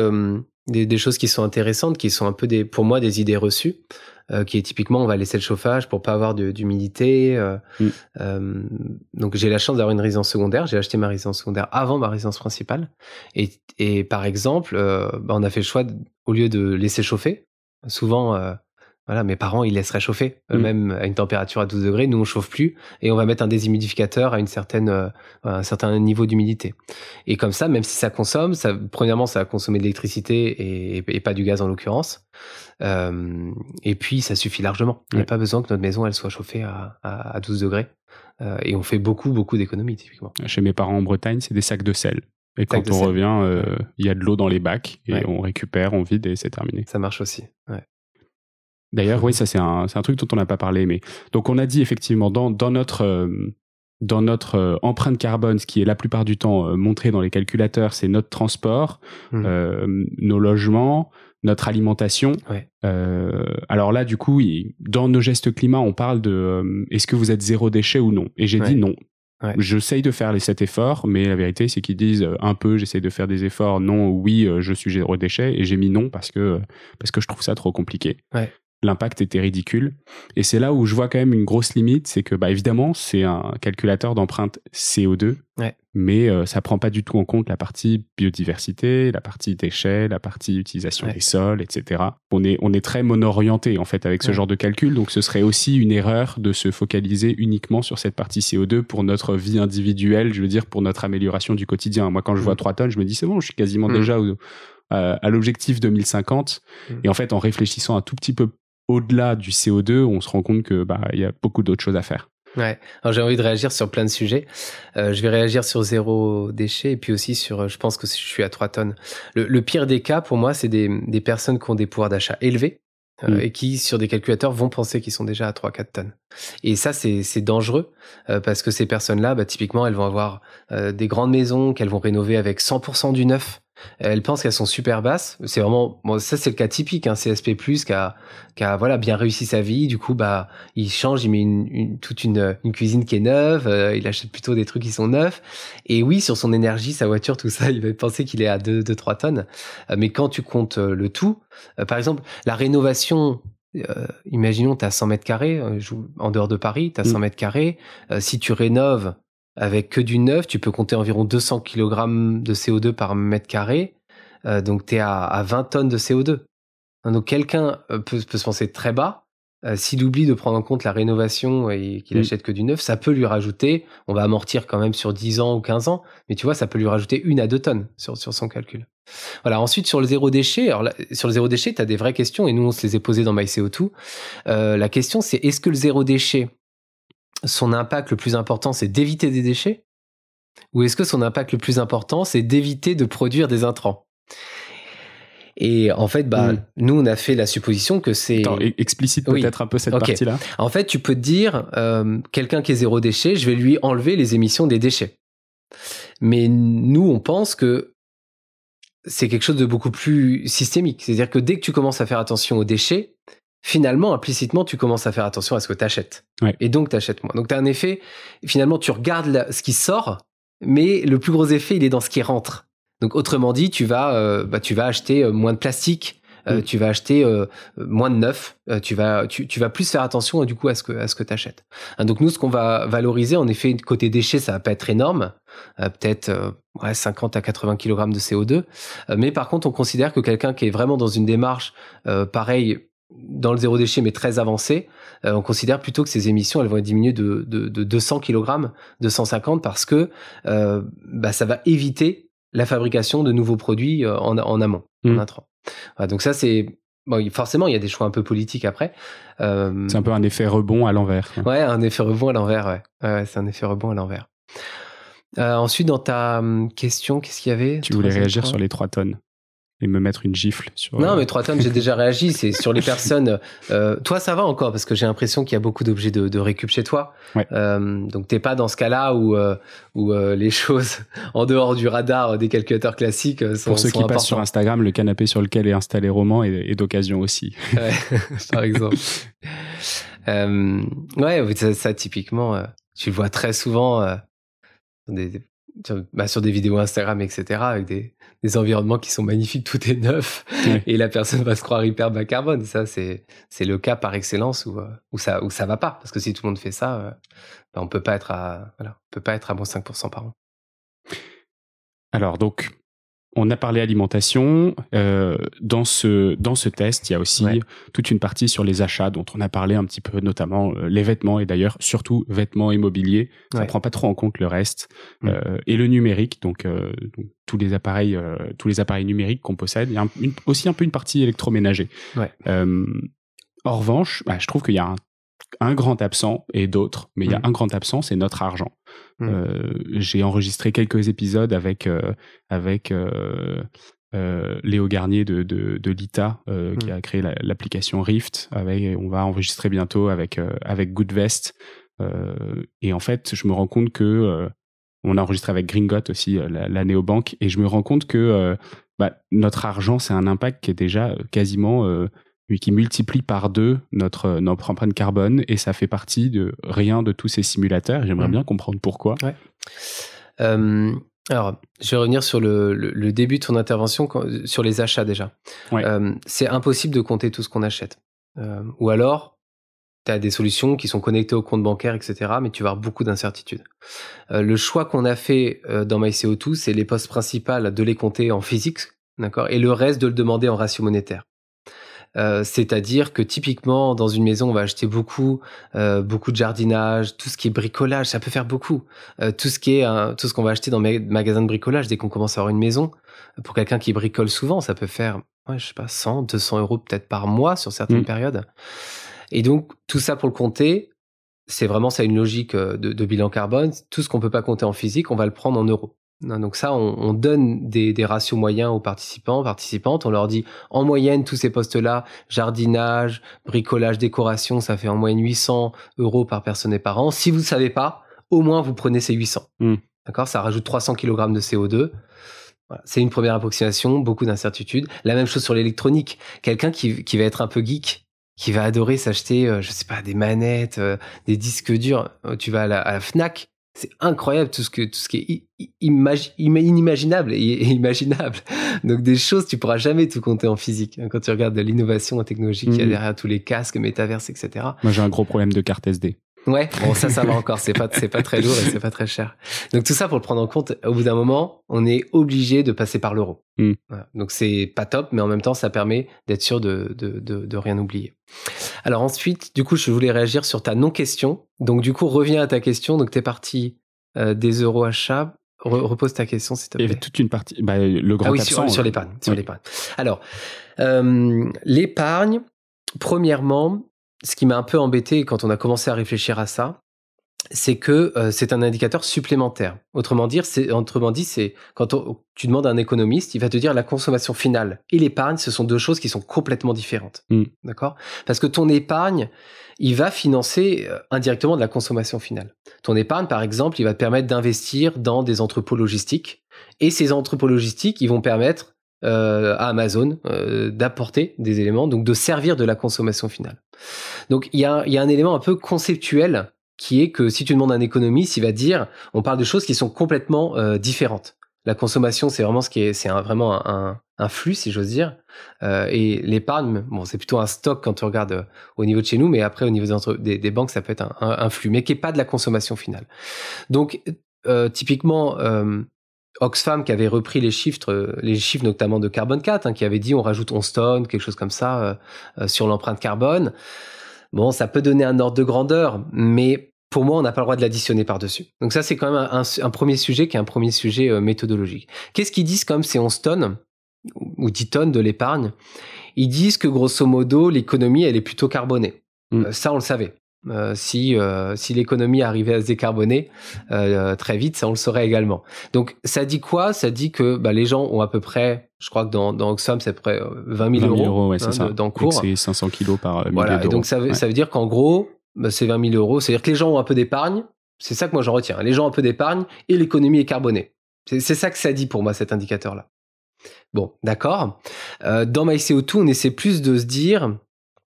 des, des, choses qui sont intéressantes, qui sont un peu des, pour moi des idées reçues. Euh, qui est typiquement on va laisser le chauffage pour pas avoir d'humidité. Euh, mm. euh, donc j'ai la chance d'avoir une résidence secondaire. J'ai acheté ma résidence secondaire avant ma résidence principale. Et, et par exemple, bah, on a fait le choix au lieu de laisser chauffer. Souvent, Voilà, mes parents, ils laissent réchauffer, Mm. eux-mêmes à une température à 12 degrés. Nous, on chauffe plus et on va mettre un déshumidificateur à une certaine, euh, à un certain niveau d'humidité. Et comme ça, même si ça consomme, ça, premièrement, ça va consommer de l'électricité et, et pas du gaz en l'occurrence. Euh, et puis, ça suffit largement. Il n'y a pas besoin que notre maison, elle soit chauffée à, à, à 12 degrés. Euh, et on fait beaucoup, beaucoup d'économies, typiquement. Chez mes parents en Bretagne, c'est des sacs de sel. Et quand on sel. revient, euh, il y a de l'eau dans les bacs et Ouais. on récupère, on vide et c'est terminé. Ça marche aussi. Ouais. D'ailleurs, oui, ça c'est un, c'est un truc dont on n'a pas parlé. Mais donc on a dit effectivement dans, dans notre euh, dans notre euh, empreinte carbone, ce qui est la plupart du temps euh, montré dans les calculateurs, c'est notre transport, euh, nos logements, notre alimentation. Ouais. Euh, alors là, du coup, il- dans nos gestes climat, on parle de est-ce que vous êtes zéro déchet ou non? Et j'ai Ouais. dit non. Ouais. J'essaye de faire les sept efforts, mais la vérité, c'est qu'ils disent euh, un peu, j'essaye de faire des efforts, non, oui, euh, je suis zéro déchet, et j'ai mis non parce que, parce que je trouve ça trop compliqué. Ouais. L'impact était ridicule. Et c'est là où je vois quand même une grosse limite, c'est que, bah, évidemment, c'est un calculateur d'empreinte CO2, Ouais. mais euh, ça prend pas du tout en compte la partie biodiversité, la partie déchets, la partie utilisation Ouais. des sols, etc. On est, on est très mono-orienté, en fait, avec ce genre de calcul, donc ce serait aussi une erreur de se focaliser uniquement sur cette partie CO2 pour notre vie individuelle, je veux dire, pour notre amélioration du quotidien. Moi, quand je vois Mm. 3 tonnes, je me dis, c'est bon, je suis quasiment Mm. déjà au- à, à l'objectif 2050. Mm. Et en fait, en réfléchissant un tout petit peu au-delà du CO2, on se rend compte que bah il y a beaucoup d'autres choses à faire. Ouais. Alors j'ai envie de réagir sur plein de sujets. Euh, je vais réagir sur zéro déchet et puis aussi sur, euh, je pense que je suis à 3 tonnes. Le, le pire des cas pour moi, c'est des, des personnes qui ont des pouvoirs d'achat élevés euh, Mm. et qui sur des calculateurs vont penser qu'ils sont déjà à 3-4 tonnes. Et ça c'est dangereux euh, parce que ces personnes-là, bah, typiquement, elles vont avoir des grandes maisons qu'elles vont rénover avec 100% du neuf. Elles pensent qu'elles sont super basses. C'est vraiment, bon, ça c'est le cas typique, un CSP+, qui a, qui a voilà, bien réussi sa vie. Du coup, bah, il change, il met une, une- toute une, une cuisine qui est neuve, euh, il achète plutôt des trucs qui sont neufs. Et oui, sur son énergie, sa voiture, tout ça, il va penser qu'il est à 2-3 tonnes. Euh, mais quand tu comptes euh, le tout, euh, par exemple, la rénovation, euh, imaginons, tu as 100 mètres carrés, en dehors de Paris, tu as Mm. 100 mètres carrés. Euh, si tu rénoves avec que du neuf, tu peux compter environ 200 kg de CO2 par mètre carré. Euh, donc, tu es à, à 20 tonnes de CO2. Donc, quelqu'un euh, peut, peut se penser très bas. Euh, S'il oublie de prendre en compte la rénovation et qu'il Mm. achète que du neuf, ça peut lui rajouter, on va amortir quand même sur 10 ans ou 15 ans, mais tu vois, ça peut lui rajouter une à deux tonnes sur, sur son calcul. Voilà, ensuite sur le zéro déchet, alors là, sur le zéro déchet, tu as des vraies questions et nous on se les est posées dans MyCO2. Euh, la question c'est est-ce que le zéro déchet, son impact le plus important c'est d'éviter des déchets? Ou est-ce que son impact le plus important c'est d'éviter de produire des intrants? Et en fait, bah, Mm. nous on a fait la supposition que c'est... E- explicite Oui. peut-être un peu cette partie-là. En fait, tu peux te dire, euh, quelqu'un qui est zéro déchet, je vais lui enlever les émissions des déchets. Mais nous, on pense que c'est quelque chose de beaucoup plus systémique. C'est-à-dire que dès que tu commences à faire attention aux déchets, finalement, implicitement, tu commences à faire attention à ce que tu achètes. Ouais. Et donc, tu achètes moins. Donc, tu as un effet, finalement, tu regardes la- ce qui sort, mais le plus gros effet, il est dans ce qui rentre. Donc, autrement dit, tu vas, euh, bah, tu vas acheter euh, moins de plastique, euh, Mm. tu vas acheter euh, moins de neuf, euh, tu, vas, tu, tu vas plus faire attention du coup à ce que, à ce que tu achètes. donc, nous, ce qu'on va valoriser, en effet, côté déchets, ça va pas être énorme, euh, peut-être euh, ouais, 50 à 80 kg de CO2. Euh, mais par contre, on considère que quelqu'un qui est vraiment dans une démarche euh, pareille dans le zéro déchet mais très avancée, euh, on considère plutôt que ces émissions elles vont être diminuées de, de, de 200 kg, 250 parce que euh, bah, ça va éviter la fabrication de nouveaux produits euh, en, en amont, en intrant. Voilà, donc ça c'est bon, forcément il y a des choix un peu politiques après. Euh, C'est un peu un effet rebond à l'envers. Ouais, un effet rebond à l'envers, ouais. Ouais, c'est un effet rebond à l'envers. Ensuite, dans ta hum, question, qu'est-ce qu'il y avait? Tu voulais réagir sur les 3 tonnes et me mettre une gifle sur. Non, euh, mais 3 tonnes, j'ai déjà réagi. C'est sur les personnes. euh, toi, ça va encore parce que j'ai l'impression qu'il y a beaucoup d'objets de, de récup chez toi. Ouais. Euh, donc, t'es pas dans ce cas-là où, euh, où les choses en dehors du radar des calculateurs classiques sont, Pour ceux sont qui passent sur. Instagram, le canapé sur lequel est installé Roman est, est d'occasion aussi. Ouais, par exemple. Ouais, ça, ça, typiquement, tu le vois très souvent des, sur, bah, sur des vidéos Instagram, etc., avec des, des environnements qui sont magnifiques, tout est neuf, et la personne va se croire hyper bas carbone. Ça, c'est le cas par excellence où, euh, où, ça, où ça va pas. Parce que si tout le monde fait ça, euh, bah, on peut pas être à, voilà, on peut pas être à moins 5% par an. Alors donc, on a parlé alimentation. Euh, dans ce dans ce test, il y a aussi toute une partie sur les achats dont on a parlé un petit peu, notamment euh, les vêtements et d'ailleurs surtout vêtements immobiliers. Ça ne prend pas trop en compte le reste mm. euh, et le numérique. Donc, tous les appareils tous les appareils numériques qu'on possède. Il y a aussi un peu une partie électroménager. en revanche, bah, je trouve qu'il y a un un grand absent et d'autres, mais il y a mm. un grand absent, c'est notre argent. Mm. Euh, j'ai enregistré quelques épisodes avec euh, avec euh, Léo Garnier de, de, l'ITA qui mm. a créé l'application Rift. Avec, on va enregistrer bientôt avec avec Goodvest. et en fait, je me rends compte que on a enregistré avec Gringot aussi la, néobanque et je me rends compte que bah, notre argent, c'est un impact qui est déjà quasiment qui multiplie par deux notre, notre empreinte carbone et ça fait partie de rien de tous ces simulateurs. J'aimerais mmh. bien comprendre pourquoi. Euh, alors, je vais revenir sur le, le, début de ton intervention sur les achats déjà. Euh, c'est impossible de compter tout ce qu'on achète. Euh, ou alors, tu as des solutions qui sont connectées au compte bancaire, etc., mais tu vas avoir beaucoup d'incertitudes. le choix qu'on a fait dans MyCO2, c'est les postes principales de les compter en physique, d'accord, et le reste de le demander en ratio monétaire. Euh, c'est-à-dire que typiquement dans une maison, on va acheter beaucoup, euh, beaucoup de jardinage, tout ce qui est bricolage, ça peut faire beaucoup. Euh, tout ce qui est, tout ce qu'on va acheter dans les magasins de bricolage dès qu'on commence à avoir une maison, pour quelqu'un qui bricole souvent, ça peut faire, ouais, je sais pas, 100, 200 euros peut-être par mois sur certaines mmh. périodes. Et donc tout ça pour le compter, c'est vraiment ça une logique de, de bilan carbone. Tout ce qu'on peut pas compter en physique, on va le prendre en euros. Donc ça, on, donne des, ratios moyens aux participants, participantes. On leur dit, en moyenne, tous ces postes-là, jardinage, bricolage, décoration, ça fait en moyenne 800 euros par personne et par an. Si vous ne savez pas, au moins vous prenez ces 800. Hmm. D'accord? Ça rajoute 300 kg de CO2. C'est une première approximation, beaucoup d'incertitudes. La même chose sur l'électronique. Quelqu'un qui, va être un peu geek, qui va adorer s'acheter, euh, je sais pas, des manettes, euh, des disques durs. Euh, tu vas à la Fnac, c'est incroyable tout ce que tout ce qui est inimaginable et, imaginable. Donc des choses tu pourras jamais tout compter en physique hein, quand tu regardes de l'innovation technologique qu'il y a mmh. derrière tous les casques, métaverses, etc. Moi j'ai un gros problème de carte SD. Ouais, bon ça ça va encore, c'est pas c'est pas très lourd et c'est pas très cher. Donc tout ça pour le prendre en compte, au bout d'un moment, on est obligé de passer par l'euro. Hmm. Donc c'est pas top, mais en même temps ça permet d'être sûr de, de, de, de, rien oublier. Alors ensuite, du coup, je voulais réagir sur ta non-question. Donc du coup, reviens à ta question. Donc t'es parti euh, des euros achats. repose ta question, s'il te plaît. Il y avait toute une partie, bah, le grand ah oui, sur, sur l'épargne. Sur l'épargne. Alors, euh, l'épargne, premièrement, ce qui m'a un peu embêté quand on a commencé à réfléchir à ça, c'est que euh, c'est un indicateur supplémentaire. Autrement dire, c'est autrement dit, c'est quand tu demandes à un économiste, il va te dire la consommation finale et l'épargne, ce sont deux choses qui sont complètement différentes. Mm. D'accord? Parce que ton épargne, il va financer euh, indirectement de la consommation finale. Ton épargne, par exemple, il va te permettre d'investir dans des entrepôts logistiques et ces entrepôts logistiques, ils vont permettre euh, à Amazon euh, d'apporter des éléments, donc de servir de la consommation finale. Donc il y a, y a un élément un peu conceptuel qui est que si tu demandes à un économiste, il va dire, on parle de choses qui sont complètement euh, différentes. La consommation, c'est vraiment ce qui est, c'est vraiment un, un, flux, si j'ose dire. Euh, et l'épargne, bon, c'est plutôt un stock quand tu regardes au niveau de chez nous, mais après au niveau des, des, banques, ça peut être un, un, flux, mais qui est pas de la consommation finale. Donc, euh, typiquement, Oxfam qui avait repris les chiffres, euh, les chiffres notamment de Carbone 4, hein, qui avait dit on rajoute 11 tonnes, quelque chose comme ça, euh, euh, sur l'empreinte carbone. Bon, ça peut donner un ordre de grandeur, mais pour moi, on n'a pas le droit de l'additionner par-dessus. Donc ça, c'est quand même un, premier sujet qui est un premier sujet méthodologique. Qu'est-ce qu'ils disent comme ces 11 tonnes ou 10 tonnes de l'épargne? Ils disent que grosso modo, l'économie, elle est plutôt carbonée. Mm. ça, on le savait. Euh, si euh, si l'économie arrivait à se décarboner euh, très vite, ça on le saurait également. Donc ça dit quoi? Ça dit que bah, les gens ont à peu près, je crois que dans dans Oxfam c'est à peu près 20 000, 20 000 euros, ouais, hein, ça. dans cours. C'est 500 kilos par voilà, Et donc ça veut ça veut dire qu'en gros bah, c'est 20 000 euros. C'est-à-dire que les gens ont un peu d'épargne. C'est ça que moi j'en retiens. Les gens ont un peu d'épargne et l'économie est carbonée. C'est ça que ça dit pour moi cet indicateur là. Bon, d'accord. Euh, dans MyCO2, on essaie plus de se dire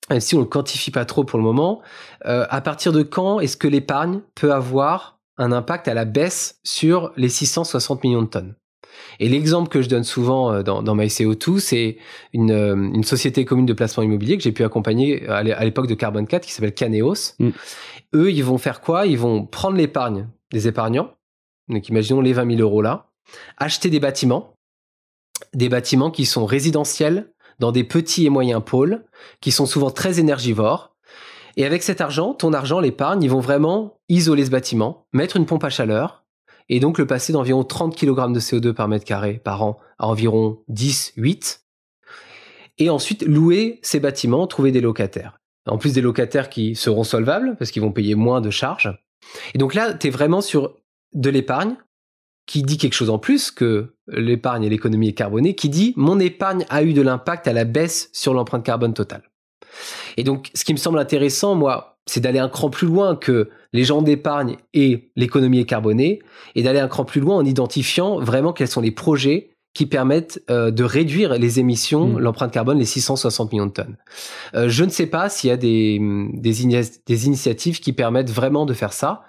même si on le quantifie pas trop pour le moment, euh, à partir de quand est-ce que l'épargne peut avoir un impact à la baisse sur les 660 millions de tonnes? Et l'exemple que je donne souvent euh, dans, dans MyCO2, c'est une, euh, une, société commune de placement immobilier que j'ai pu accompagner à l'époque de Carbon 4 qui s'appelle Caneos. Mm. Eux, ils vont faire quoi? Ils vont prendre l'épargne des épargnants, donc imaginons les 20 000 euros là, acheter des bâtiments. Des bâtiments qui sont résidentiels dans des petits et moyens pôles, qui sont souvent très énergivores. Et avec cet argent, ton argent, l'épargne, ils vont vraiment isoler ce bâtiment, mettre une pompe à chaleur, et donc le passer d'environ 30 kg de CO2 par mètre carré par an à environ 10, 8, et ensuite louer ces bâtiments, trouver des locataires. En plus des locataires qui seront solvables, parce qu'ils vont payer moins de charges. Et donc là, tu es vraiment sur de l'épargne qui dit quelque chose en plus que l'épargne et l'économie est carbonée, qui dit mon épargne a eu de l'impact à la baisse sur l'empreinte carbone totale. Et donc, ce qui me semble intéressant, moi, c'est d'aller un cran plus loin que les gens d'épargne et l'économie est carbonée, et d'aller un cran plus loin en identifiant vraiment quels sont les projets qui permettent euh, de réduire les émissions, mmh. l'empreinte carbone, les 660 millions de tonnes. Euh, je ne sais pas s'il y a des, des, initiatives qui permettent vraiment de faire ça.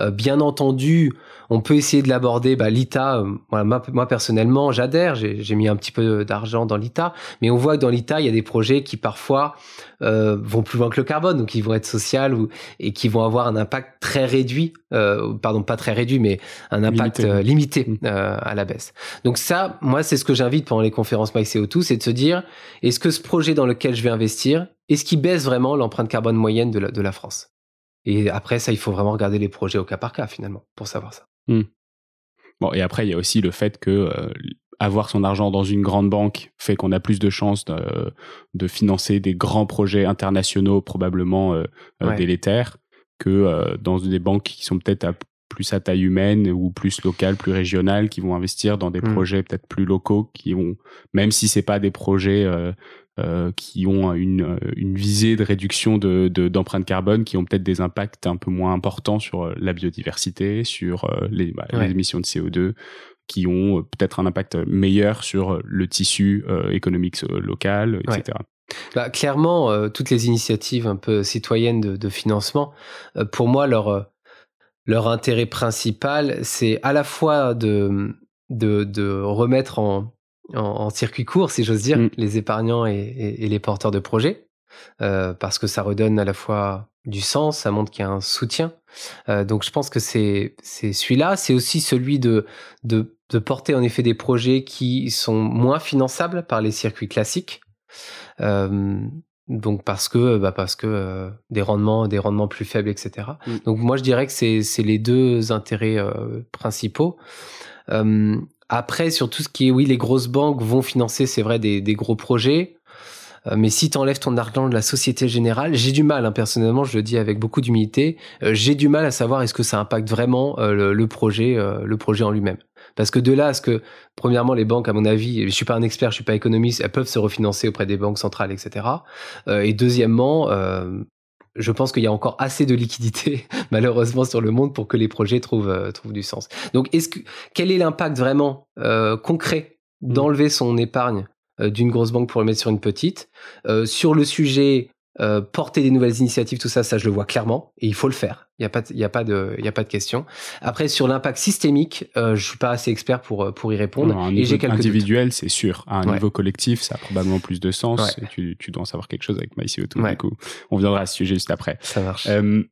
Euh, bien entendu, on peut essayer de l'aborder. Bah, L'ITA, euh, moi, personnellement, j'adhère. J'ai mis un petit peu d'argent dans l'ITA, mais on voit que dans l'ITA, il y a des projets qui parfois euh, vont plus loin que le carbone, donc ils vont être social ou, et qui vont avoir un impact très réduit, euh, pardon, pas très réduit, mais un impact limité, mmh. à la baisse. Donc ça, moi, c'est ce que j'invite pendant les conférences Max CO2, c'est de se dire, est-ce que ce projet dans lequel je vais investir, est-ce qu'il baisse vraiment l'empreinte carbone moyenne de la, de la France? Et après, ça, il faut vraiment regarder les projets au cas par cas, finalement, pour savoir ça. Hmm. Bon, et après, il y a aussi le fait que euh, avoir son argent dans une grande banque fait qu'on a plus de chances de, financer des grands projets internationaux probablement euh, euh, délétères que dans des banques qui sont peut-être plus à taille humaine ou plus locales, plus régionales, qui vont investir dans des hmm. projets peut-être plus locaux, qui vont, même si c'est pas des projets euh, qui ont une, une, visée de réduction de, d'empreinte carbone, qui ont peut-être des impacts un peu moins importants sur euh, la biodiversité, sur euh, les, bah, les émissions de CO2, qui ont peut-être un impact meilleur sur le tissu économique local, etc. Bah, clairement, toutes les initiatives un peu citoyennes de, de financement, pour moi, leur, leur intérêt principal, c'est à la fois de, de, de remettre en, en, circuit court, si j'ose dire, mm. les épargnants et, les porteurs de projets, euh, parce que ça redonne à la fois du sens, ça montre qu'il y a un soutien. Euh, donc je pense que c'est celui-là, c'est aussi celui de, de, de porter en effet des projets qui sont moins finançables par les circuits classiques. Euh, donc parce que bah parce que des rendements des rendements plus faibles etc mm. donc moi je dirais que c'est c'est les deux intérêts principaux après, sur tout ce qui est, oui, les grosses banques vont financer, c'est vrai, des, gros projets. Euh, mais si tu enlèves ton argent de la Société Générale, j'ai du mal, hein, personnellement, je le dis avec beaucoup d'humilité, euh, j'ai du mal à savoir est-ce que ça impacte vraiment euh, le, projet, le projet en lui-même. Parce que de là à ce que, premièrement, les banques, à mon avis, je suis pas un expert, je suis pas économiste, elles peuvent se refinancer auprès des banques centrales, etc. et deuxièmement, je pense qu'il y a encore assez de liquidités, malheureusement, sur le monde pour que les projets trouvent, euh, trouvent du sens. Donc, est-ce que, quel est l'impact vraiment euh, concret mmh. d'enlever son épargne euh, d'une grosse banque pour le mettre sur une petite? Sur le sujet euh, porter des nouvelles initiatives, tout ça, ça je le vois clairement et il faut le faire. Il n'y a pas, il y a pas de, il y a pas de question. Après sur l'impact systémique, euh, je suis pas assez expert pour euh, pour y répondre. et j'ai quelques individuel, c'est sûr. À un niveau collectif, ça a probablement plus de sens. Et tu, tu dois en savoir quelque chose avec MyCO2. Ouais. Du coup, on viendra à ce sujet juste après. Ça marche. Euh,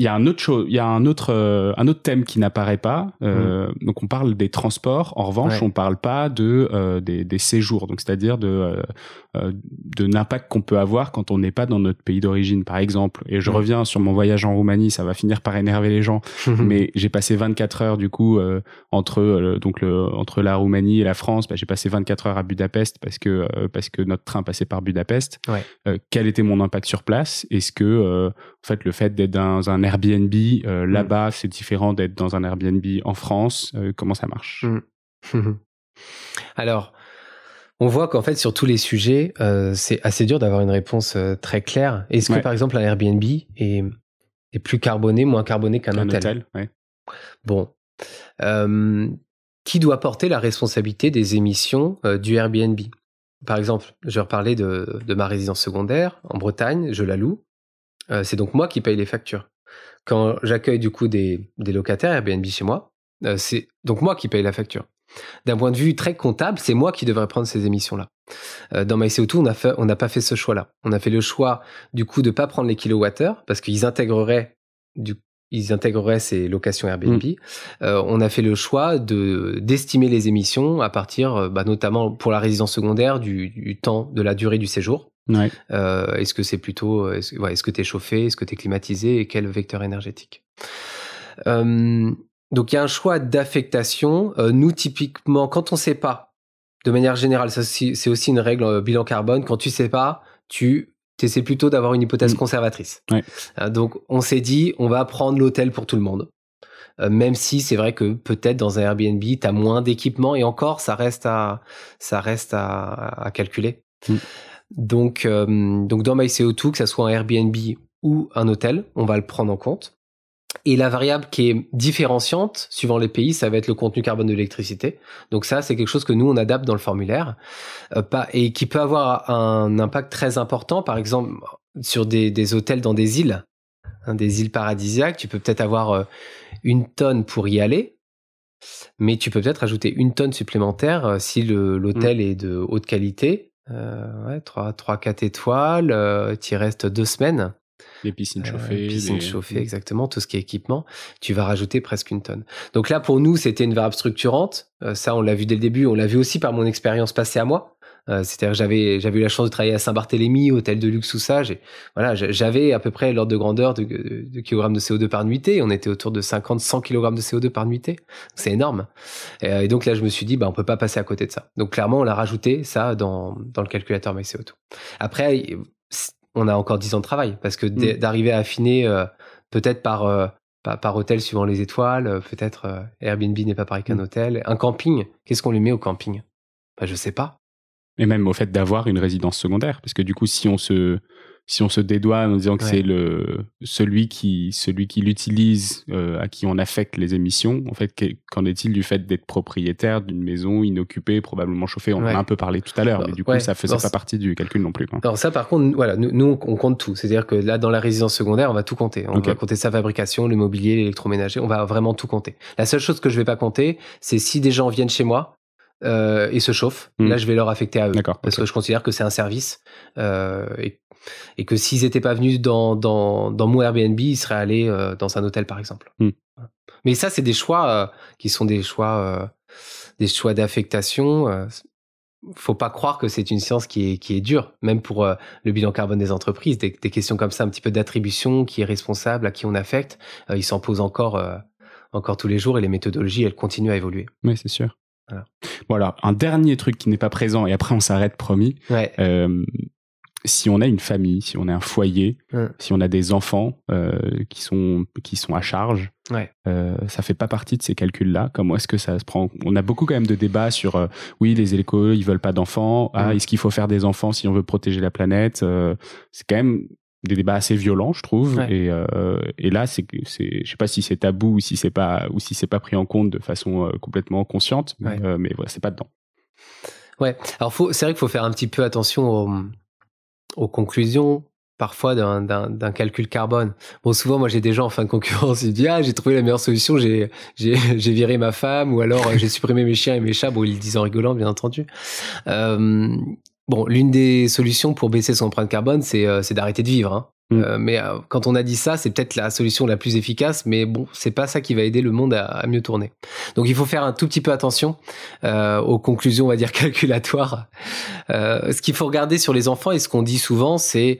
il y a un autre chose, il y a un autre euh, un autre thème qui n'apparaît pas. Euh, mm. Donc on parle des transports. En revanche, on parle pas de euh, des, des, séjours. Donc c'est-à-dire de de l'impact qu'on peut avoir quand on n'est pas dans notre pays d'origine, par exemple. Et je reviens sur mon voyage en Roumanie. Ça va finir par énerver les gens, mais j'ai passé 24 heures du coup entre donc le, entre la Roumanie et la France. Bah, j'ai passé 24 heures à Budapest parce que parce que notre train passait par Budapest. quel était mon impact sur place? Est-ce que en fait le fait d'être dans un Airbnb euh, mm. là-bas, c'est différent d'être dans un Airbnb en France. Euh, comment ça marche? Mm. Alors, on voit qu'en fait, sur tous les sujets, euh, c'est assez dur d'avoir une réponse très claire. Est-ce que, par exemple, un Airbnb est, est plus carboné, moins carboné qu'un hôtel, Bon. qui doit porter la responsabilité des émissions du Airbnb? Par exemple, je vais reparler de, de, ma résidence secondaire en Bretagne, je la loue. c'est donc moi qui paye les factures quand j'accueille du coup des, locataires Airbnb chez moi, euh, c'est donc moi qui paye la facture. D'un point de vue très comptable, c'est moi qui devrais prendre ces émissions-là. Euh, dans MyCO2, on n'a on pas fait ce choix-là. On a fait le choix du coup de pas prendre les kilowattheures parce qu'ils intégreraient du, ils intégreraient ces locations Airbnb. Mm. Euh, on a fait le choix de d'estimer les émissions à partir, bah, notamment pour la résidence secondaire, du, temps, de la durée du séjour. Euh, est-ce que c'est plutôt, est-ce, que tu es chauffé, est-ce que tu es climatisé et quel vecteur énergétique? Donc il y a un choix d'affectation. nous typiquement, quand on sait pas, de manière générale, c'est aussi une règle bilan carbone. Quand tu sais pas, tu c'est plutôt d'avoir une hypothèse mm. conservatrice. Euh, donc, on s'est dit, on va prendre l'hôtel pour tout le monde. Euh, même si c'est vrai que peut-être dans un Airbnb, tu as moins d'équipement et encore, ça reste à, ça reste à, calculer. Mm. Donc, euh, donc, dans MyCO2, que ça soit un Airbnb ou un hôtel, on va le prendre en compte. Et la variable qui est différenciante suivant les pays, ça va être le contenu carbone de l'électricité. Donc ça, c'est quelque chose que nous on adapte dans le formulaire, euh, pas, et qui peut avoir un impact très important. Par exemple, sur des, des hôtels dans des îles, hein, des îles paradisiaques, tu peux peut-être avoir euh, une tonne pour y aller, mais tu peux peut-être ajouter une tonne supplémentaire euh, si l'hôtel mmh. est de haute qualité. Euh, ouais, 3, 3, 4 étoiles, euh, tu restes deux semaines. Les piscines euh, chauffées. piscines chauffées, exactement, tout ce qui est équipement, tu vas rajouter presque une tonne. Donc là, pour nous, c'était une variable structurante. Euh, ça, on l'a vu dès le début. On l'a vu aussi par mon expérience passée à moi. Euh, c'est-à-dire j'avais j'avais eu la chance de travailler à Saint-Barthélemy, hôtel de luxe ou ça. Voilà, j'avais à peu près l'ordre de grandeur de, de, kilogrammes de CO2 par nuitée. On était autour de 50-100 kg de CO2 par nuitée. C'est énorme. Et, donc là, je me suis dit, bah, on peut pas passer à côté de ça. Donc clairement, on l'a rajouté ça dans, dans le calculateur MyCO2. Après, on a encore 10 ans de travail parce que mm. d'arriver à affiner euh, peut-être par, euh, par, hôtel suivant les étoiles, euh, peut-être Airbnb n'est pas pareil qu'un mm. hôtel. Un camping, qu'est-ce qu'on lui met au camping? Bah, Je sais pas. Et même au fait d'avoir une résidence secondaire, parce que du coup, si on se si on se dédouane en disant que c'est le celui qui celui qui l'utilise euh, à qui on affecte les émissions en fait qu'en est-il du fait d'être propriétaire d'une maison inoccupée probablement chauffée? On en a un peu parlé tout à l'heure mais du coup ça faisait pas partie du calcul non plus alors ça par contre voilà nous, on compte tout. C'est-à-dire que là dans la résidence secondaire on va tout compter. On va compter sa fabrication le mobilier l'électroménager on va vraiment tout compter. La seule chose que je vais pas compter c'est si des gens viennent chez moi euh, et se chauffent. Hmm. Là, je vais leur affecter à eux. Parce que je considère que c'est un service euh, et et que s'ils n'étaient pas venus dans, dans, dans, mon Airbnb, ils seraient allés euh, dans un hôtel, par exemple. Hmm. Mais ça, c'est des choix qui sont des choix, des choix d'affectation. faut pas croire que c'est une science qui est, qui est dure, même pour le bilan carbone des entreprises. Des, des, questions comme ça, un petit peu d'attribution, qui est responsable, à qui on affecte, ils s'en posent encore, encore tous les jours et les méthodologies, elles continuent à évoluer. Oui, c'est sûr. Voilà. Bon un dernier truc qui n'est pas présent et après on s'arrête promis. Ouais si on a une famille, si on a un foyer, si on a des enfants euh, qui sont qui sont à charge, ouais. euh, ça fait pas partie de ces calculs-là. Comment est-ce que ça se prend? On a beaucoup quand même de débats sur euh, oui les écoles ils veulent pas d'enfants. Ah est-ce qu'il faut faire des enfants si on veut protéger la planète? Euh, C'est quand même des débats assez violents, je trouve. Et, euh, et là, c'est, c'est, je sais pas si c'est tabou ou si c'est pas ou si c'est pas pris en compte de façon complètement consciente, mais, mais voilà, c'est pas dedans. Ouais. Alors c'est vrai qu'il faut faire un petit peu attention au aux conclusions parfois d'un calcul carbone. Bon, souvent, moi, j'ai des gens en fin de concurrence, ils disent, ah, j'ai trouvé la meilleure solution, j'ai viré ma femme, ou alors j'ai supprimé mes chiens et mes chats. Bon, ils le disent en rigolant, bien entendu. Euh, bon, l'une des solutions pour baisser son empreinte carbone, c'est euh, d'arrêter de vivre. Hein. Mm. Euh, mais euh, quand on a dit ça, c'est peut-être la solution la plus efficace, mais bon, c'est pas ça qui va aider le monde à, mieux tourner. Donc il faut faire un tout petit peu attention euh, aux conclusions, on va dire calculatoires. ce qu'il faut regarder sur les enfants et ce qu'on dit souvent, c'est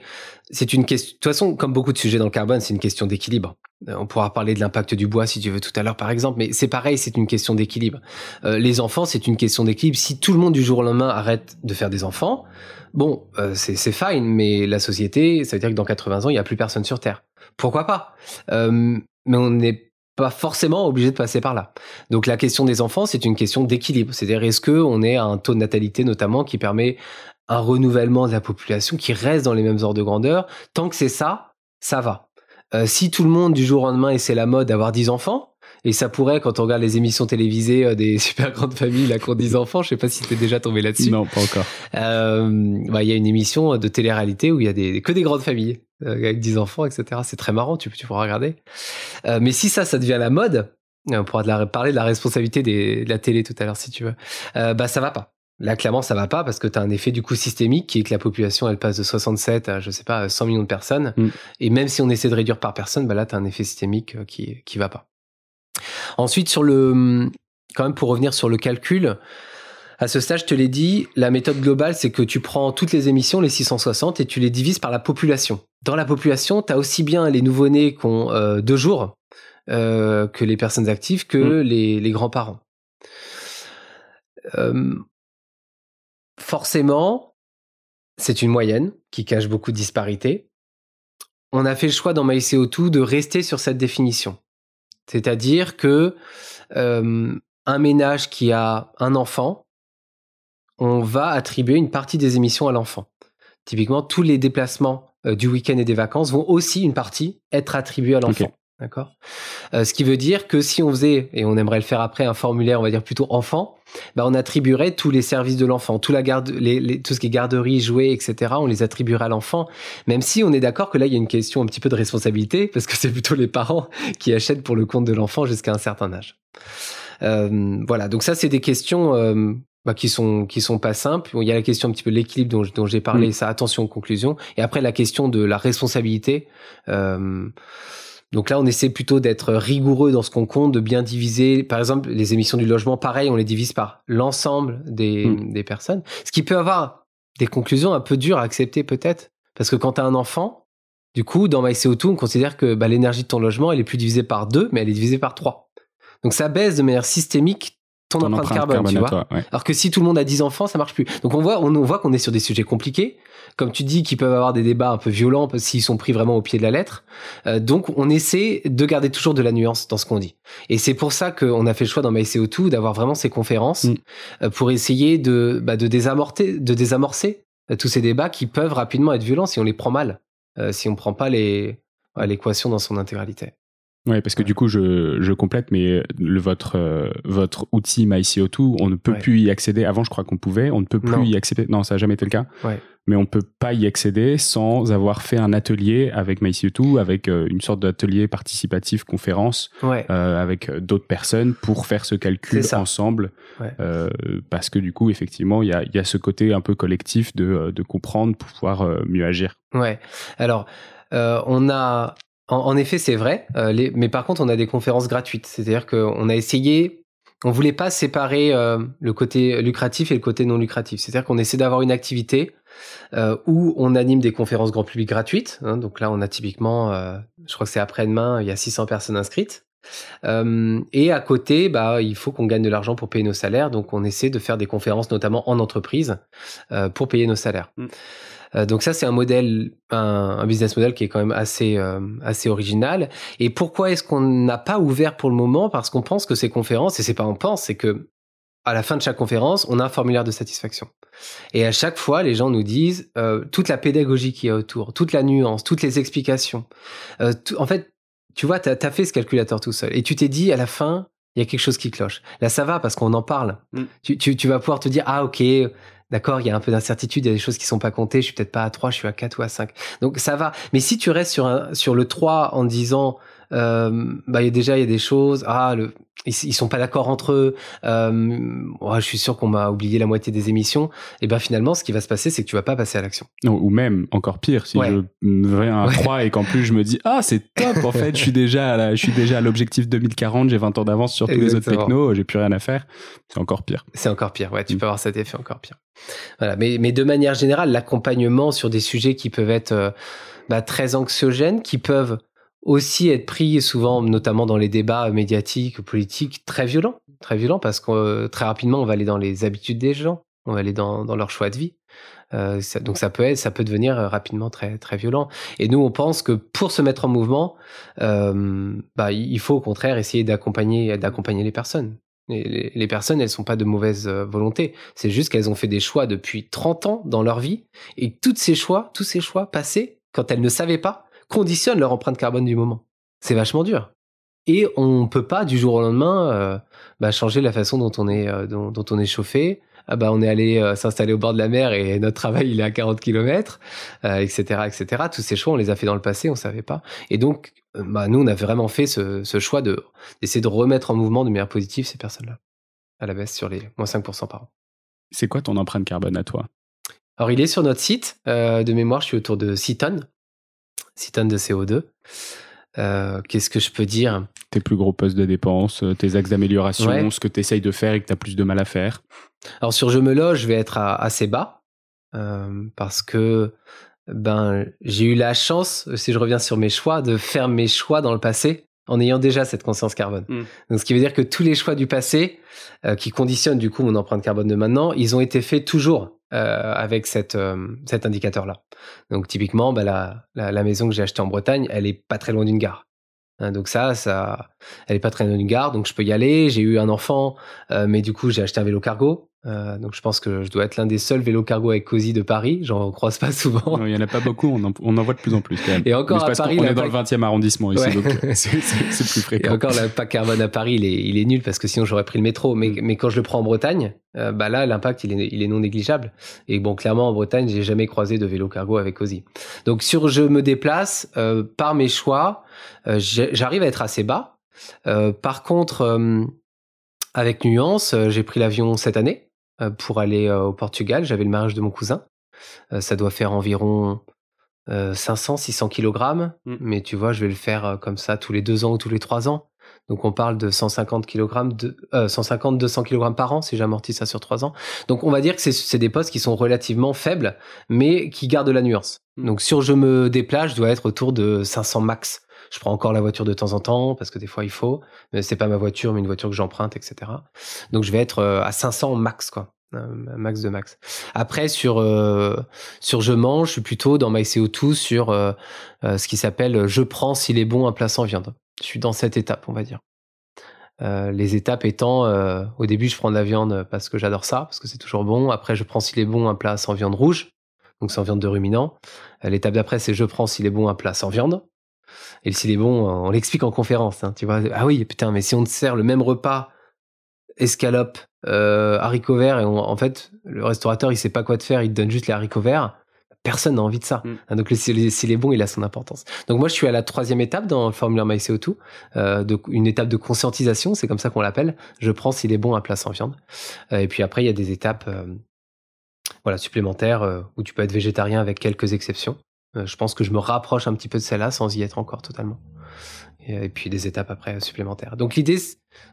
c'est une question. De toute façon, comme beaucoup de sujets dans le carbone, c'est une question d'équilibre. On pourra parler de l'impact du bois si tu veux tout à l'heure, par exemple, mais c'est pareil, c'est une question d'équilibre. les enfants, c'est une question d'équilibre. Si tout le monde du jour au lendemain arrête de faire des enfants, Bon, euh, c'est fine, mais la société, ça veut dire que dans 80 ans, il n'y a plus personne sur Terre. Pourquoi pas? Euh, Mais on n'est pas forcément obligé de passer par là. Donc la question des enfants, c'est une question d'équilibre. C'est-à-dire, est-ce qu'on est à un taux de natalité notamment qui permet un renouvellement de la population qui reste dans les mêmes ordres de grandeur Tant que c'est ça, ça va. Euh, si tout le monde du jour au lendemain, et c'est la mode d'avoir 10 enfants, et ça pourrait, quand on regarde les émissions télévisées euh, des super grandes familles, qui ont 10 enfants, je sais pas si t'es déjà tombé là-dessus. Non, pas encore. Euh, bah, il y a une émission de télé-réalité où il y a des, que des grandes familles, euh, avec 10 enfants, etc. C'est très marrant, tu, tu pourras regarder. Mais si ça, ça devient la mode, on pourra de la, parler de la responsabilité des, de la télé tout à l'heure, si tu veux, bah, ça va pas. Là, clairement, ça va pas parce que tu as un effet du coup systémique qui est que la population, elle passe de 67 à, je sais pas, 100 millions de personnes. Mm. Et même si on essaie de réduire par personne, bah là, tu as un effet systémique euh, qui, qui va pas. Ensuite, sur le, quand même, pour revenir sur le calcul, à ce stade, je te l'ai dit, la méthode globale, c'est que tu prends toutes les émissions, les 660, et tu les divises par la population. Dans la population, tu as aussi bien les nouveau-nés qui ont euh, deux jours euh, que les personnes actives, que mm. les, les grands-parents. Euh, forcément, c'est une moyenne qui cache beaucoup de disparités. On a fait le choix dans MyCO2 de rester sur cette définition. C'est-à-dire que euh, un ménage qui a un enfant, on va attribuer une partie des émissions à l'enfant. Typiquement, tous les déplacements euh, du week-end et des vacances vont aussi une partie être attribués à l'enfant. D'accord. Euh, ce qui veut dire que si on faisait, et on aimerait le faire après, un formulaire, on va dire plutôt enfant, bah on attribuerait tous les services de l'enfant, tout, la garde, les, tout ce qui est garderie, jouets, etc. On les attribuerait à l'enfant, même si on est d'accord que là il y a une question un petit peu de responsabilité, parce que c'est plutôt les parents qui achètent pour le compte de l'enfant jusqu'à un certain âge. Euh, voilà, donc ça c'est des questions euh, bah, qui sont qui sont pas simples. il y a la question un petit peu de l'équilibre dont, dont j'ai parlé, mm. ça attention aux conclusions, et après la question de la responsabilité. Euh, donc là, on essaie plutôt d'être rigoureux dans ce qu'on compte, de bien diviser. Par exemple, les émissions du logement, pareil, on les divise par l'ensemble des, hmm. des personnes. Ce qui peut avoir des conclusions un peu dures à accepter peut-être. Parce que quand tu as un enfant, du coup, dans MyCO2, on considère que bah, l'énergie de ton logement, elle est plus divisée par deux, mais elle est divisée par trois. Donc ça baisse de manière systémique ton, empreinte, carbone, tu vois. Alors que si tout le monde a 10 enfants, ça marche plus. Donc on voit, on, voit qu'on est sur des sujets compliqués, comme tu dis, qui peuvent avoir des débats un peu violents s'ils sont pris vraiment au pied de la lettre. Euh, donc on essaie de garder toujours de la nuance dans ce qu'on dit. Et c'est pour ça qu'on a fait le choix dans MyCO2 d'avoir vraiment ces conférences mm. euh, pour essayer de, bah, de désamorcer, de désamorcer euh, tous ces débats qui peuvent rapidement être violents si on les prend mal, si on prend pas les l'équation dans son intégralité. Oui, parce que du coup, je, je complète, mais le, votre, euh, votre outil MyCO2, on ne peut plus y accéder. Avant, je crois qu'on pouvait, on ne peut plus y accéder. Non, ça n'a jamais été le cas. Ouais. Mais on ne peut pas y accéder sans avoir fait un atelier avec MyCO2, avec euh, une sorte d'atelier participatif, conférence, euh, avec d'autres personnes pour faire ce calcul ensemble. parce que du coup, effectivement, il y a, y a ce côté un peu collectif de, de comprendre pour pouvoir mieux agir. Ouais. Alors, on a en, effet, c'est vrai. Euh, mais par contre, on a des conférences gratuites. C'est-à-dire qu'on a essayé, on voulait pas séparer euh, le côté lucratif et le côté non lucratif. C'est-à-dire qu'on essaie d'avoir une activité euh, où on anime des conférences grand public gratuites. Hein. donc là, on a typiquement, je crois que c'est après-demain, il y a 600 personnes inscrites. et à côté, bah, il faut qu'on gagne de l'argent pour payer nos salaires. Donc, on essaie de faire des conférences, notamment en entreprise, pour payer nos salaires. Mmh. Euh, donc ça, c'est un modèle, un, business model qui est quand même assez, euh, assez original. Et pourquoi est-ce qu'on n'a pas ouvert pour le moment? Parce qu'on pense que ces conférences, et c'est pas on pense, c'est que à la fin de chaque conférence, on a un formulaire de satisfaction. Et à chaque fois, les gens nous disent euh, toute la pédagogie qui y a autour, toute la nuance, toutes les explications. en fait, tu vois, tu as, fait ce calculateur tout seul. Et tu t'es dit, à la fin, il y a quelque chose qui cloche. Là, ça va parce qu'on en parle. Mm. Tu, tu, tu, vas pouvoir te dire, ah ok, D'accord, il y a un peu d'incertitude, il y a des choses qui sont pas comptées, je suis peut-être pas à 3, je suis à 4 ou à 5. Donc ça va. Mais si tu restes sur, un, sur le 3 en disant euh, bah, y a déjà il y a des choses. Ah, le, ils, ils sont pas d'accord entre eux. Euh, je suis sûr qu'on m'a oublié la moitié des émissions. Et ben finalement, ce qui va se passer, c'est que tu vas pas passer à l'action. Ou même encore pire, si je vais un 3 et qu'en plus je me dis ah c'est top en fait, je suis déjà à je suis déjà à l'objectif 2040, j'ai 20 ans d'avance sur tous les autres technos, j'ai plus rien à faire. C'est encore pire. C'est encore pire. Ouais, tu mm. peux avoir cet effet encore pire. Voilà. Mais mais de manière générale, l'accompagnement sur des sujets qui peuvent être euh, bah, très anxiogènes, qui peuvent aussi être pris souvent, notamment dans les débats médiatiques, politiques, très violents, très violents parce que euh, très rapidement on va aller dans les habitudes des gens, on va aller dans, dans leur choix de vie. Euh, donc ça peut être, ça peut devenir euh, rapidement très très violent. Et nous on pense que pour se mettre en mouvement, bah, il faut au contraire essayer d'accompagner d'accompagner les personnes. Les, personnes, elles sont pas de mauvaise volonté. C'est juste qu'elles ont fait des choix depuis 30 ans dans leur vie et tous ces choix, tous ces choix passés, quand elles ne savaient pas, conditionnent leur empreinte carbone du moment. C'est vachement dur. Et on peut pas du jour au lendemain euh, bah, changer la façon dont on est euh, dont, on est chauffé. Ah bah on est allé euh, s'installer au bord de la mer et notre travail il est à 40 km, etc., etc. Tous ces choix on les a fait dans le passé, on savait pas. Et donc bah nous on a vraiment fait ce, ce choix de d'essayer de remettre en mouvement de manière positive ces personnes-là à la baisse sur les moins 5% par an. C'est quoi ton empreinte carbone à toi? Alors, il est sur notre site. de mémoire, je suis autour de 6 tonnes. 6 tonnes de CO2. Qu'est-ce que je peux dire? Tes plus gros postes de dépenses, tes axes d'amélioration, ce que tu essayes de faire et que tu as plus de mal à faire Alors, sur Je me loge, je vais être assez bas parce que ben, j'ai eu la chance, si je reviens sur mes choix, de faire mes choix dans le passé en ayant déjà cette conscience carbone. Mmh. Donc, ce qui veut dire que tous les choix du passé, euh, qui conditionnent du coup mon empreinte carbone de maintenant, ils ont été faits toujours euh, avec cette, euh, cet indicateur-là. Donc, typiquement, bah, la, la, maison que j'ai achetée en Bretagne, elle est pas très loin d'une gare. Hein, donc ça, ça, elle est pas très loin d'une gare, donc je peux y aller. J'ai eu un enfant, mais du coup j'ai acheté un vélo cargo. Euh, donc je pense que je dois être l'un des seuls vélos cargo avec Cozy de Paris. J'en croise pas souvent. il y en a pas beaucoup. On en, on en, voit de plus en plus quand même. Et encore à Paris, on est dans le 20e arrondissement ici, donc c'est plus fréquent. Et encore l'impact carbone à Paris, il est, il est nul parce que sinon j'aurais pris le métro. Mais, mm. mais quand je le prends en Bretagne, euh, bah là l'impact il est, il est non négligeable. Et bon, clairement en Bretagne, j'ai jamais croisé de vélo cargo avec Cozy. Donc sur je me déplace euh, par mes choix, euh, j'arrive à être assez bas. Euh, par contre, avec nuance, j'ai pris l'avion cette année. Euh, pour aller euh, au Portugal. J'avais le mariage de mon cousin. Euh, ça doit faire environ 500, 600 kilogrammes. Mmh. Mais tu vois, je vais le faire comme ça tous les deux ans ou tous les trois ans. Donc on parle de 150 kg, de, 150, 200 kg par an si j'amortis ça sur trois ans. Donc on va dire que c'est des postes qui sont relativement faibles, mais qui gardent la nuance. Mmh. Donc sur je me déplace, je dois être autour de 500 max. Je prends encore la voiture de temps en temps parce que des fois il faut, mais c'est pas ma voiture, mais une voiture que j'emprunte, etc. Donc je vais être euh, à 500 max, quoi max de max. Après sur euh, sur je mange, je suis plutôt dans MyCO2 sur euh, ce qui s'appelle je prends s'il est bon un plat sans viande. Je suis dans cette étape, on va dire. les étapes étant au début je prends de la viande parce que j'adore ça parce que c'est toujours bon. Après je prends s'il est bon un plat sans viande rouge donc sans viande de ruminant. L'étape d'après c'est je prends s'il est bon un plat sans viande. Et s'il est bon, on l'explique en conférence. Hein, tu vois, ah oui, putain, mais si on te sert le même repas, escalope, euh, haricots verts, et en fait, le restaurateur, il sait pas quoi te faire, il te donne juste les haricots verts. Personne n'a envie de ça. Mm. Hein, donc, s'il est bon, il a son importance. Donc, moi, je suis à la troisième étape dans le formulaire MyCO2, euh, de, une étape de conscientisation, c'est comme ça qu'on l'appelle. Je prends s'il est bon un plat sans viande. Euh, et puis après, il y a des étapes voilà, supplémentaires où tu peux être végétarien avec quelques exceptions. Euh, je pense que je me rapproche un petit peu de celle-là sans y être encore totalement. Et, puis des étapes après supplémentaires. Donc l'idée,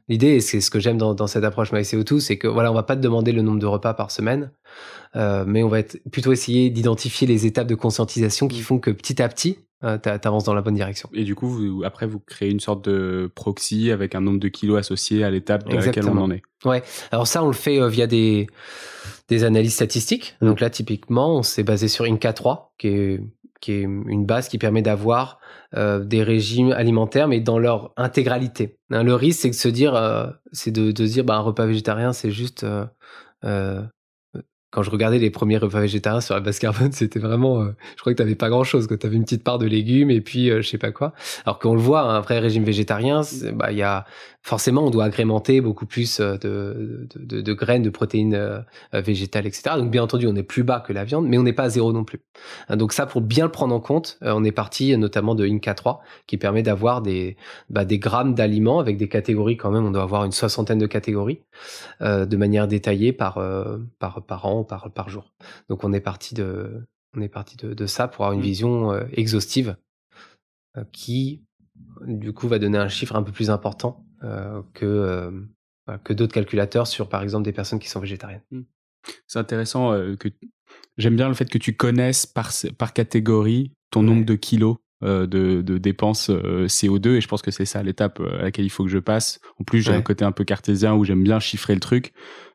l'idée, c'est ce que j'aime dans, cette approche MyCO2, c'est que voilà, on va pas te demander le nombre de repas par semaine, euh, mais on va être, plutôt essayer d'identifier les étapes de conscientisation qui mmh. font que petit à petit, euh, tu avances dans la bonne direction. Et du coup, après, vous créez une sorte de proxy avec un nombre de kilos associé à l'étape dans laquelle on en est. Ouais. Alors ça, on le fait via des, des analyses statistiques. Mmh. Donc là, typiquement, on s'est basé sur Inca 3, qui est qui est une base qui permet d'avoir euh, des régimes alimentaires, mais dans leur intégralité. Hein, le risque, c'est de se dire, euh, c'est de, dire, bah, un repas végétarien, c'est juste euh, quand je regardais les premiers repas végétariens sur la base carbone, c'était vraiment, je crois que tu n'avais pas grand chose, que tu avais une petite part de légumes et puis je sais pas quoi. Alors qu'on le voit, un vrai régime végétarien, bah il y a forcément on doit agrémenter beaucoup plus euh, de, de, de, graines, de protéines végétales, etc. Donc bien entendu, on est plus bas que la viande, mais on n'est pas à zéro non plus. Hein, donc ça, pour bien le prendre en compte, on est parti notamment de Inca 3 qui permet d'avoir des, bah, des grammes d'aliments avec des catégories quand même. On doit avoir une soixantaine de catégories de manière détaillée par par par an par, par jour. Donc on est parti de, on est parti de, ça pour avoir une mmh. vision euh, exhaustive euh, qui, du coup, va donner un chiffre un peu plus important euh, que, que d'autres calculateurs sur, par exemple, des personnes qui sont végétariennes. Mmh. C'est intéressant que j'aime bien le fait que tu connaisses par, par catégorie ton nombre de kilos de, de, dépenses CO2 et je pense que c'est ça l'étape à laquelle il faut que je passe. En plus, j'ai un côté un peu cartésien où j'aime bien chiffrer le truc.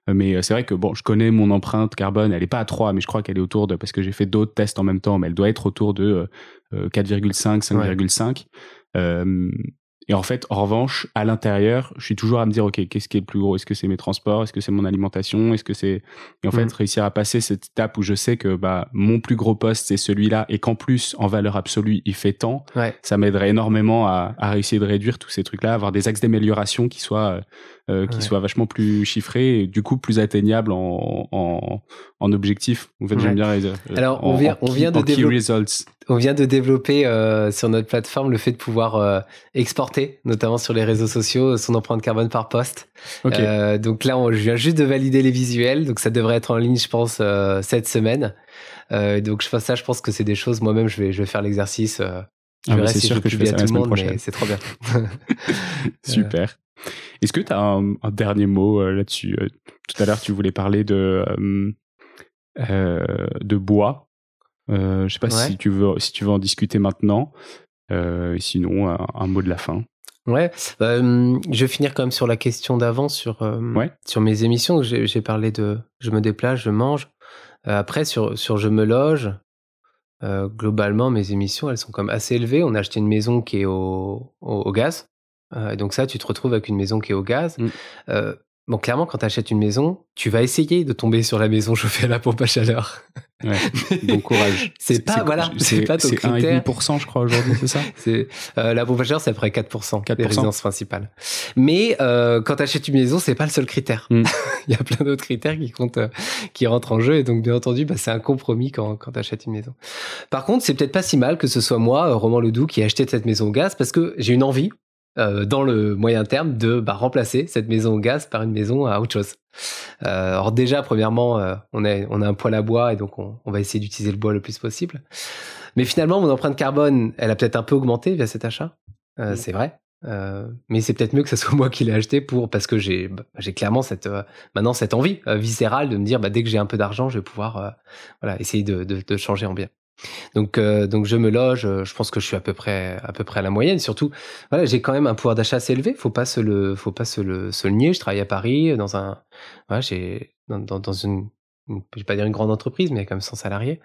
Euh, mais euh, c'est vrai que bon, je connais mon empreinte carbone, elle est pas à 3, mais je crois qu'elle est autour de, parce que j'ai fait d'autres tests en même temps, mais elle doit être autour de 4,5, 5,5. Et en fait, en revanche, à l'intérieur, je suis toujours à me dire, OK, qu'est-ce qui est le plus gros? Est-ce que c'est mes transports? Est-ce que c'est mon alimentation? Est-ce que c'est... Et en fait, mmh. réussir à passer cette étape où je sais que bah, mon plus gros poste, c'est celui-là, et qu'en plus, en valeur absolue, il fait tant, ça m'aiderait énormément à, à, réussir de réduire tous ces trucs-là, avoir des axes d'amélioration qui soient, euh, qui soient vachement plus chiffrés, et du coup, plus atteignables en, en, en objectif. En fait, j'aime bien... Euh, Alors, on vient, on vient de développer... On vient de développer euh, sur notre plateforme le fait de pouvoir exporter augmenté, notamment sur les réseaux sociaux, son empreinte carbone par poste. donc là, on, je viens juste de valider les visuels, donc ça devrait être en ligne, je pense, cette semaine. donc je ça, je pense que c'est des choses. Moi-même, je vais, je vais faire l'exercice. je ah, si sûr je que je fais ça tout le monde, mais c'est trop bien. Super. Est-ce que tu as un, dernier mot là-dessus? Tout à l'heure, tu voulais parler de de bois. Euh, je sais pas si tu veux si tu veux en discuter maintenant. Euh, sinon, un, mot de la fin. Ouais, euh, je vais finir quand même sur la question d'avant sur sur mes émissions. J'ai parlé de je me déplace, je mange. après sur sur je me loge. globalement, mes émissions, elles sont comme assez élevées. On a acheté une maison qui est au, au, gaz. Donc ça, tu te retrouves avec une maison qui est au gaz. Mm. Bon, clairement, quand tu achètes une maison, tu vas essayer de tomber sur la maison chauffée à la pompe à chaleur. Ouais, bon courage. c'est pas, voilà, c'est pas ton critère. 1,5%, je crois, aujourd'hui, c'est ça c'est, euh, La pompe à chaleur, c'est à peu près 4%, 4%. des résidences principales. Mais euh, quand tu achètes une maison, c'est pas le seul critère. Hmm. Il y a plein d'autres critères qui comptent, euh, qui rentrent en jeu. Et donc, bien entendu, bah, c'est un compromis quand, quand tu achètes une maison. Par contre, c'est peut-être pas si mal que ce soit moi, Roman Ledoux, qui ai acheté cette maison au gaz parce que j'ai une envie euh, dans le moyen terme de bah, remplacer cette maison au gaz par une maison à autre chose. Euh, alors déjà, premièrement, euh, on, a, on a un poêle à bois et donc on, on va essayer d'utiliser le bois le plus possible. Mais finalement, mon empreinte carbone, elle a peut-être un peu augmenté via cet achat. Euh, C'est vrai. Euh, mais c'est peut-être mieux que ce soit moi qui l'ai acheté pour parce que j'ai bah, j'ai clairement cette maintenant cette envie viscérale de me dire bah, dès que j'ai un peu d'argent je vais pouvoir voilà essayer de, de, de changer en bien. Donc, euh, donc je me loge. Euh, je pense que je suis à peu près, à peu près à la moyenne. Surtout, voilà, j'ai quand même un pouvoir d'achat assez élevé. Faut pas se le, faut pas se le, nier. Je travaille à Paris dans un, voilà, j'ai dans, dans, dans une, je vais pas dire une grande entreprise, mais comme 100 salariés.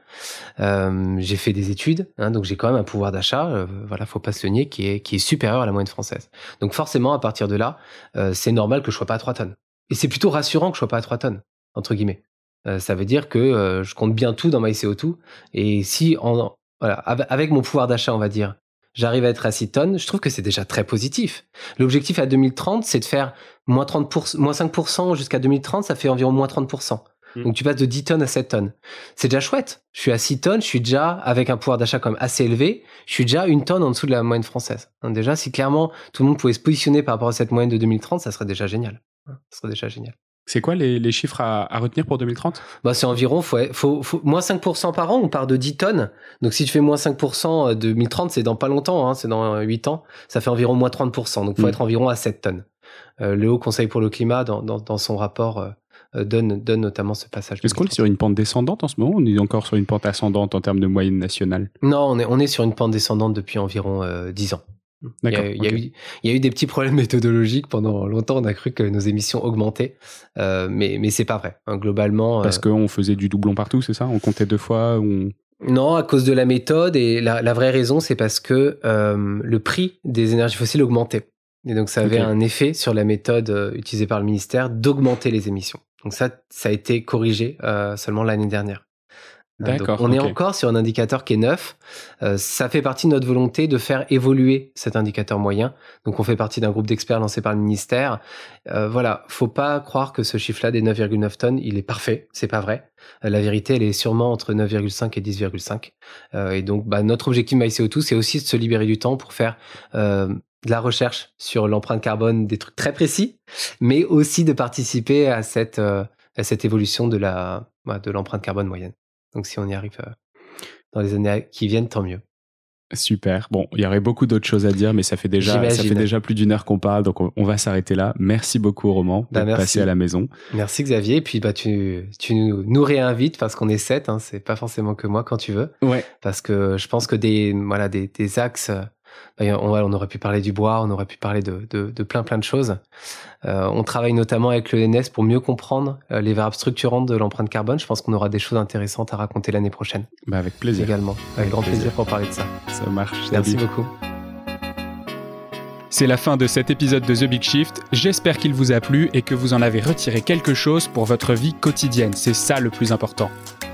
Euh, j'ai fait des études, hein, donc j'ai quand même un pouvoir d'achat. Euh, voilà, faut pas se le nier, qui est, qui est supérieur à la moyenne française. Donc forcément, à partir de là, euh, c'est normal que je sois pas à 3 tonnes. Et c'est plutôt rassurant que je sois pas à 3 tonnes entre guillemets. Euh, ça veut dire que euh, je compte bien tout dans ma ICO2. Et si, en, voilà, avec mon pouvoir d'achat, on va dire, j'arrive à être à 6 tonnes, je trouve que c'est déjà très positif. L'objectif à 2030, c'est de faire moins, 30%, moins 5% jusqu'à 2030, ça fait environ moins 30%. Mmh. Donc tu passes de 10 tonnes à 7 tonnes. C'est déjà chouette. Je suis à 6 tonnes, je suis déjà avec un pouvoir d'achat comme assez élevé, je suis déjà une tonne en dessous de la moyenne française. Donc déjà, si clairement tout le monde pouvait se positionner par rapport à cette moyenne de 2030, ça serait déjà génial. Ça serait déjà génial. C'est quoi les, chiffres à, retenir pour 2030 bah, C'est environ faut, faut, faut, moins 5% par an, on part de 10 tonnes. Donc si tu fais moins 5% 2030, c'est dans pas longtemps, hein, c'est dans 8 ans, ça fait environ moins 30%. Donc il faut mm. être environ à 7 tonnes. Euh, le Haut Conseil pour le climat, dans, dans, son rapport, euh, euh, donne, donne notamment ce passage. Est-ce qu'on est sur une pente descendante en ce moment? On est encore sur une pente ascendante en termes de moyenne nationale? Non, on est, on est sur une pente descendante depuis environ 10 ans. Il y, a, il, y a eu, il y, a, eu, des petits problèmes méthodologiques pendant longtemps. On a cru que nos émissions augmentaient, euh, mais mais c'est pas vrai. Hein, globalement, parce euh, qu'on faisait du doublon partout, c'est ça? On comptait deux fois Non, à cause de la méthode et la, la vraie raison, c'est parce que euh, le prix des énergies fossiles augmentait. Et donc ça avait un effet sur la méthode euh, utilisée par le ministère d'augmenter les émissions. Donc ça, ça a été corrigé euh, seulement l'année dernière. D'accord. On est encore sur un indicateur qui est neuf. Euh, ça fait partie de notre volonté de faire évoluer cet indicateur moyen. Donc on fait partie d'un groupe d'experts lancé par le ministère. Euh, voilà, faut pas croire que ce chiffre-là des 9,9 tonnes, il est parfait. C'est pas vrai. Euh, la vérité, elle est sûrement entre 9,5 et 10,5. Euh, et donc bah, notre objectif MyCO2, c'est aussi de se libérer du temps pour faire euh, de la recherche sur l'empreinte carbone, des trucs très précis, mais aussi de participer à cette à cette évolution de la bah, de l'empreinte carbone moyenne. Donc si on y arrive euh, dans les années qui viennent, tant mieux. Super. Bon, il y aurait beaucoup d'autres choses à dire, mais ça fait déjà, ça fait déjà plus d'une heure qu'on parle, donc on, va s'arrêter là. Merci beaucoup, Roman, bah, d'être passé à la maison. Merci, Xavier. Et puis, bah, tu, tu nous, réinvites parce qu'on est sept, hein, c'est pas forcément que moi quand tu veux. Ouais. Parce que je pense que des, voilà, des, des axes on, aurait pu parler du bois, on aurait pu parler de, de, plein plein de choses. Euh, on travaille notamment avec le NS pour mieux comprendre euh, les variables structurantes de l'empreinte carbone. Je pense qu'on aura des choses intéressantes à raconter l'année prochaine. Bah avec plaisir. Également. Avec, grand plaisir. pour parler de ça. Ça marche. Merci beaucoup. C'est la fin de cet épisode de The Big Shift. J'espère qu'il vous a plu et que vous en avez retiré quelque chose pour votre vie quotidienne. C'est ça le plus important.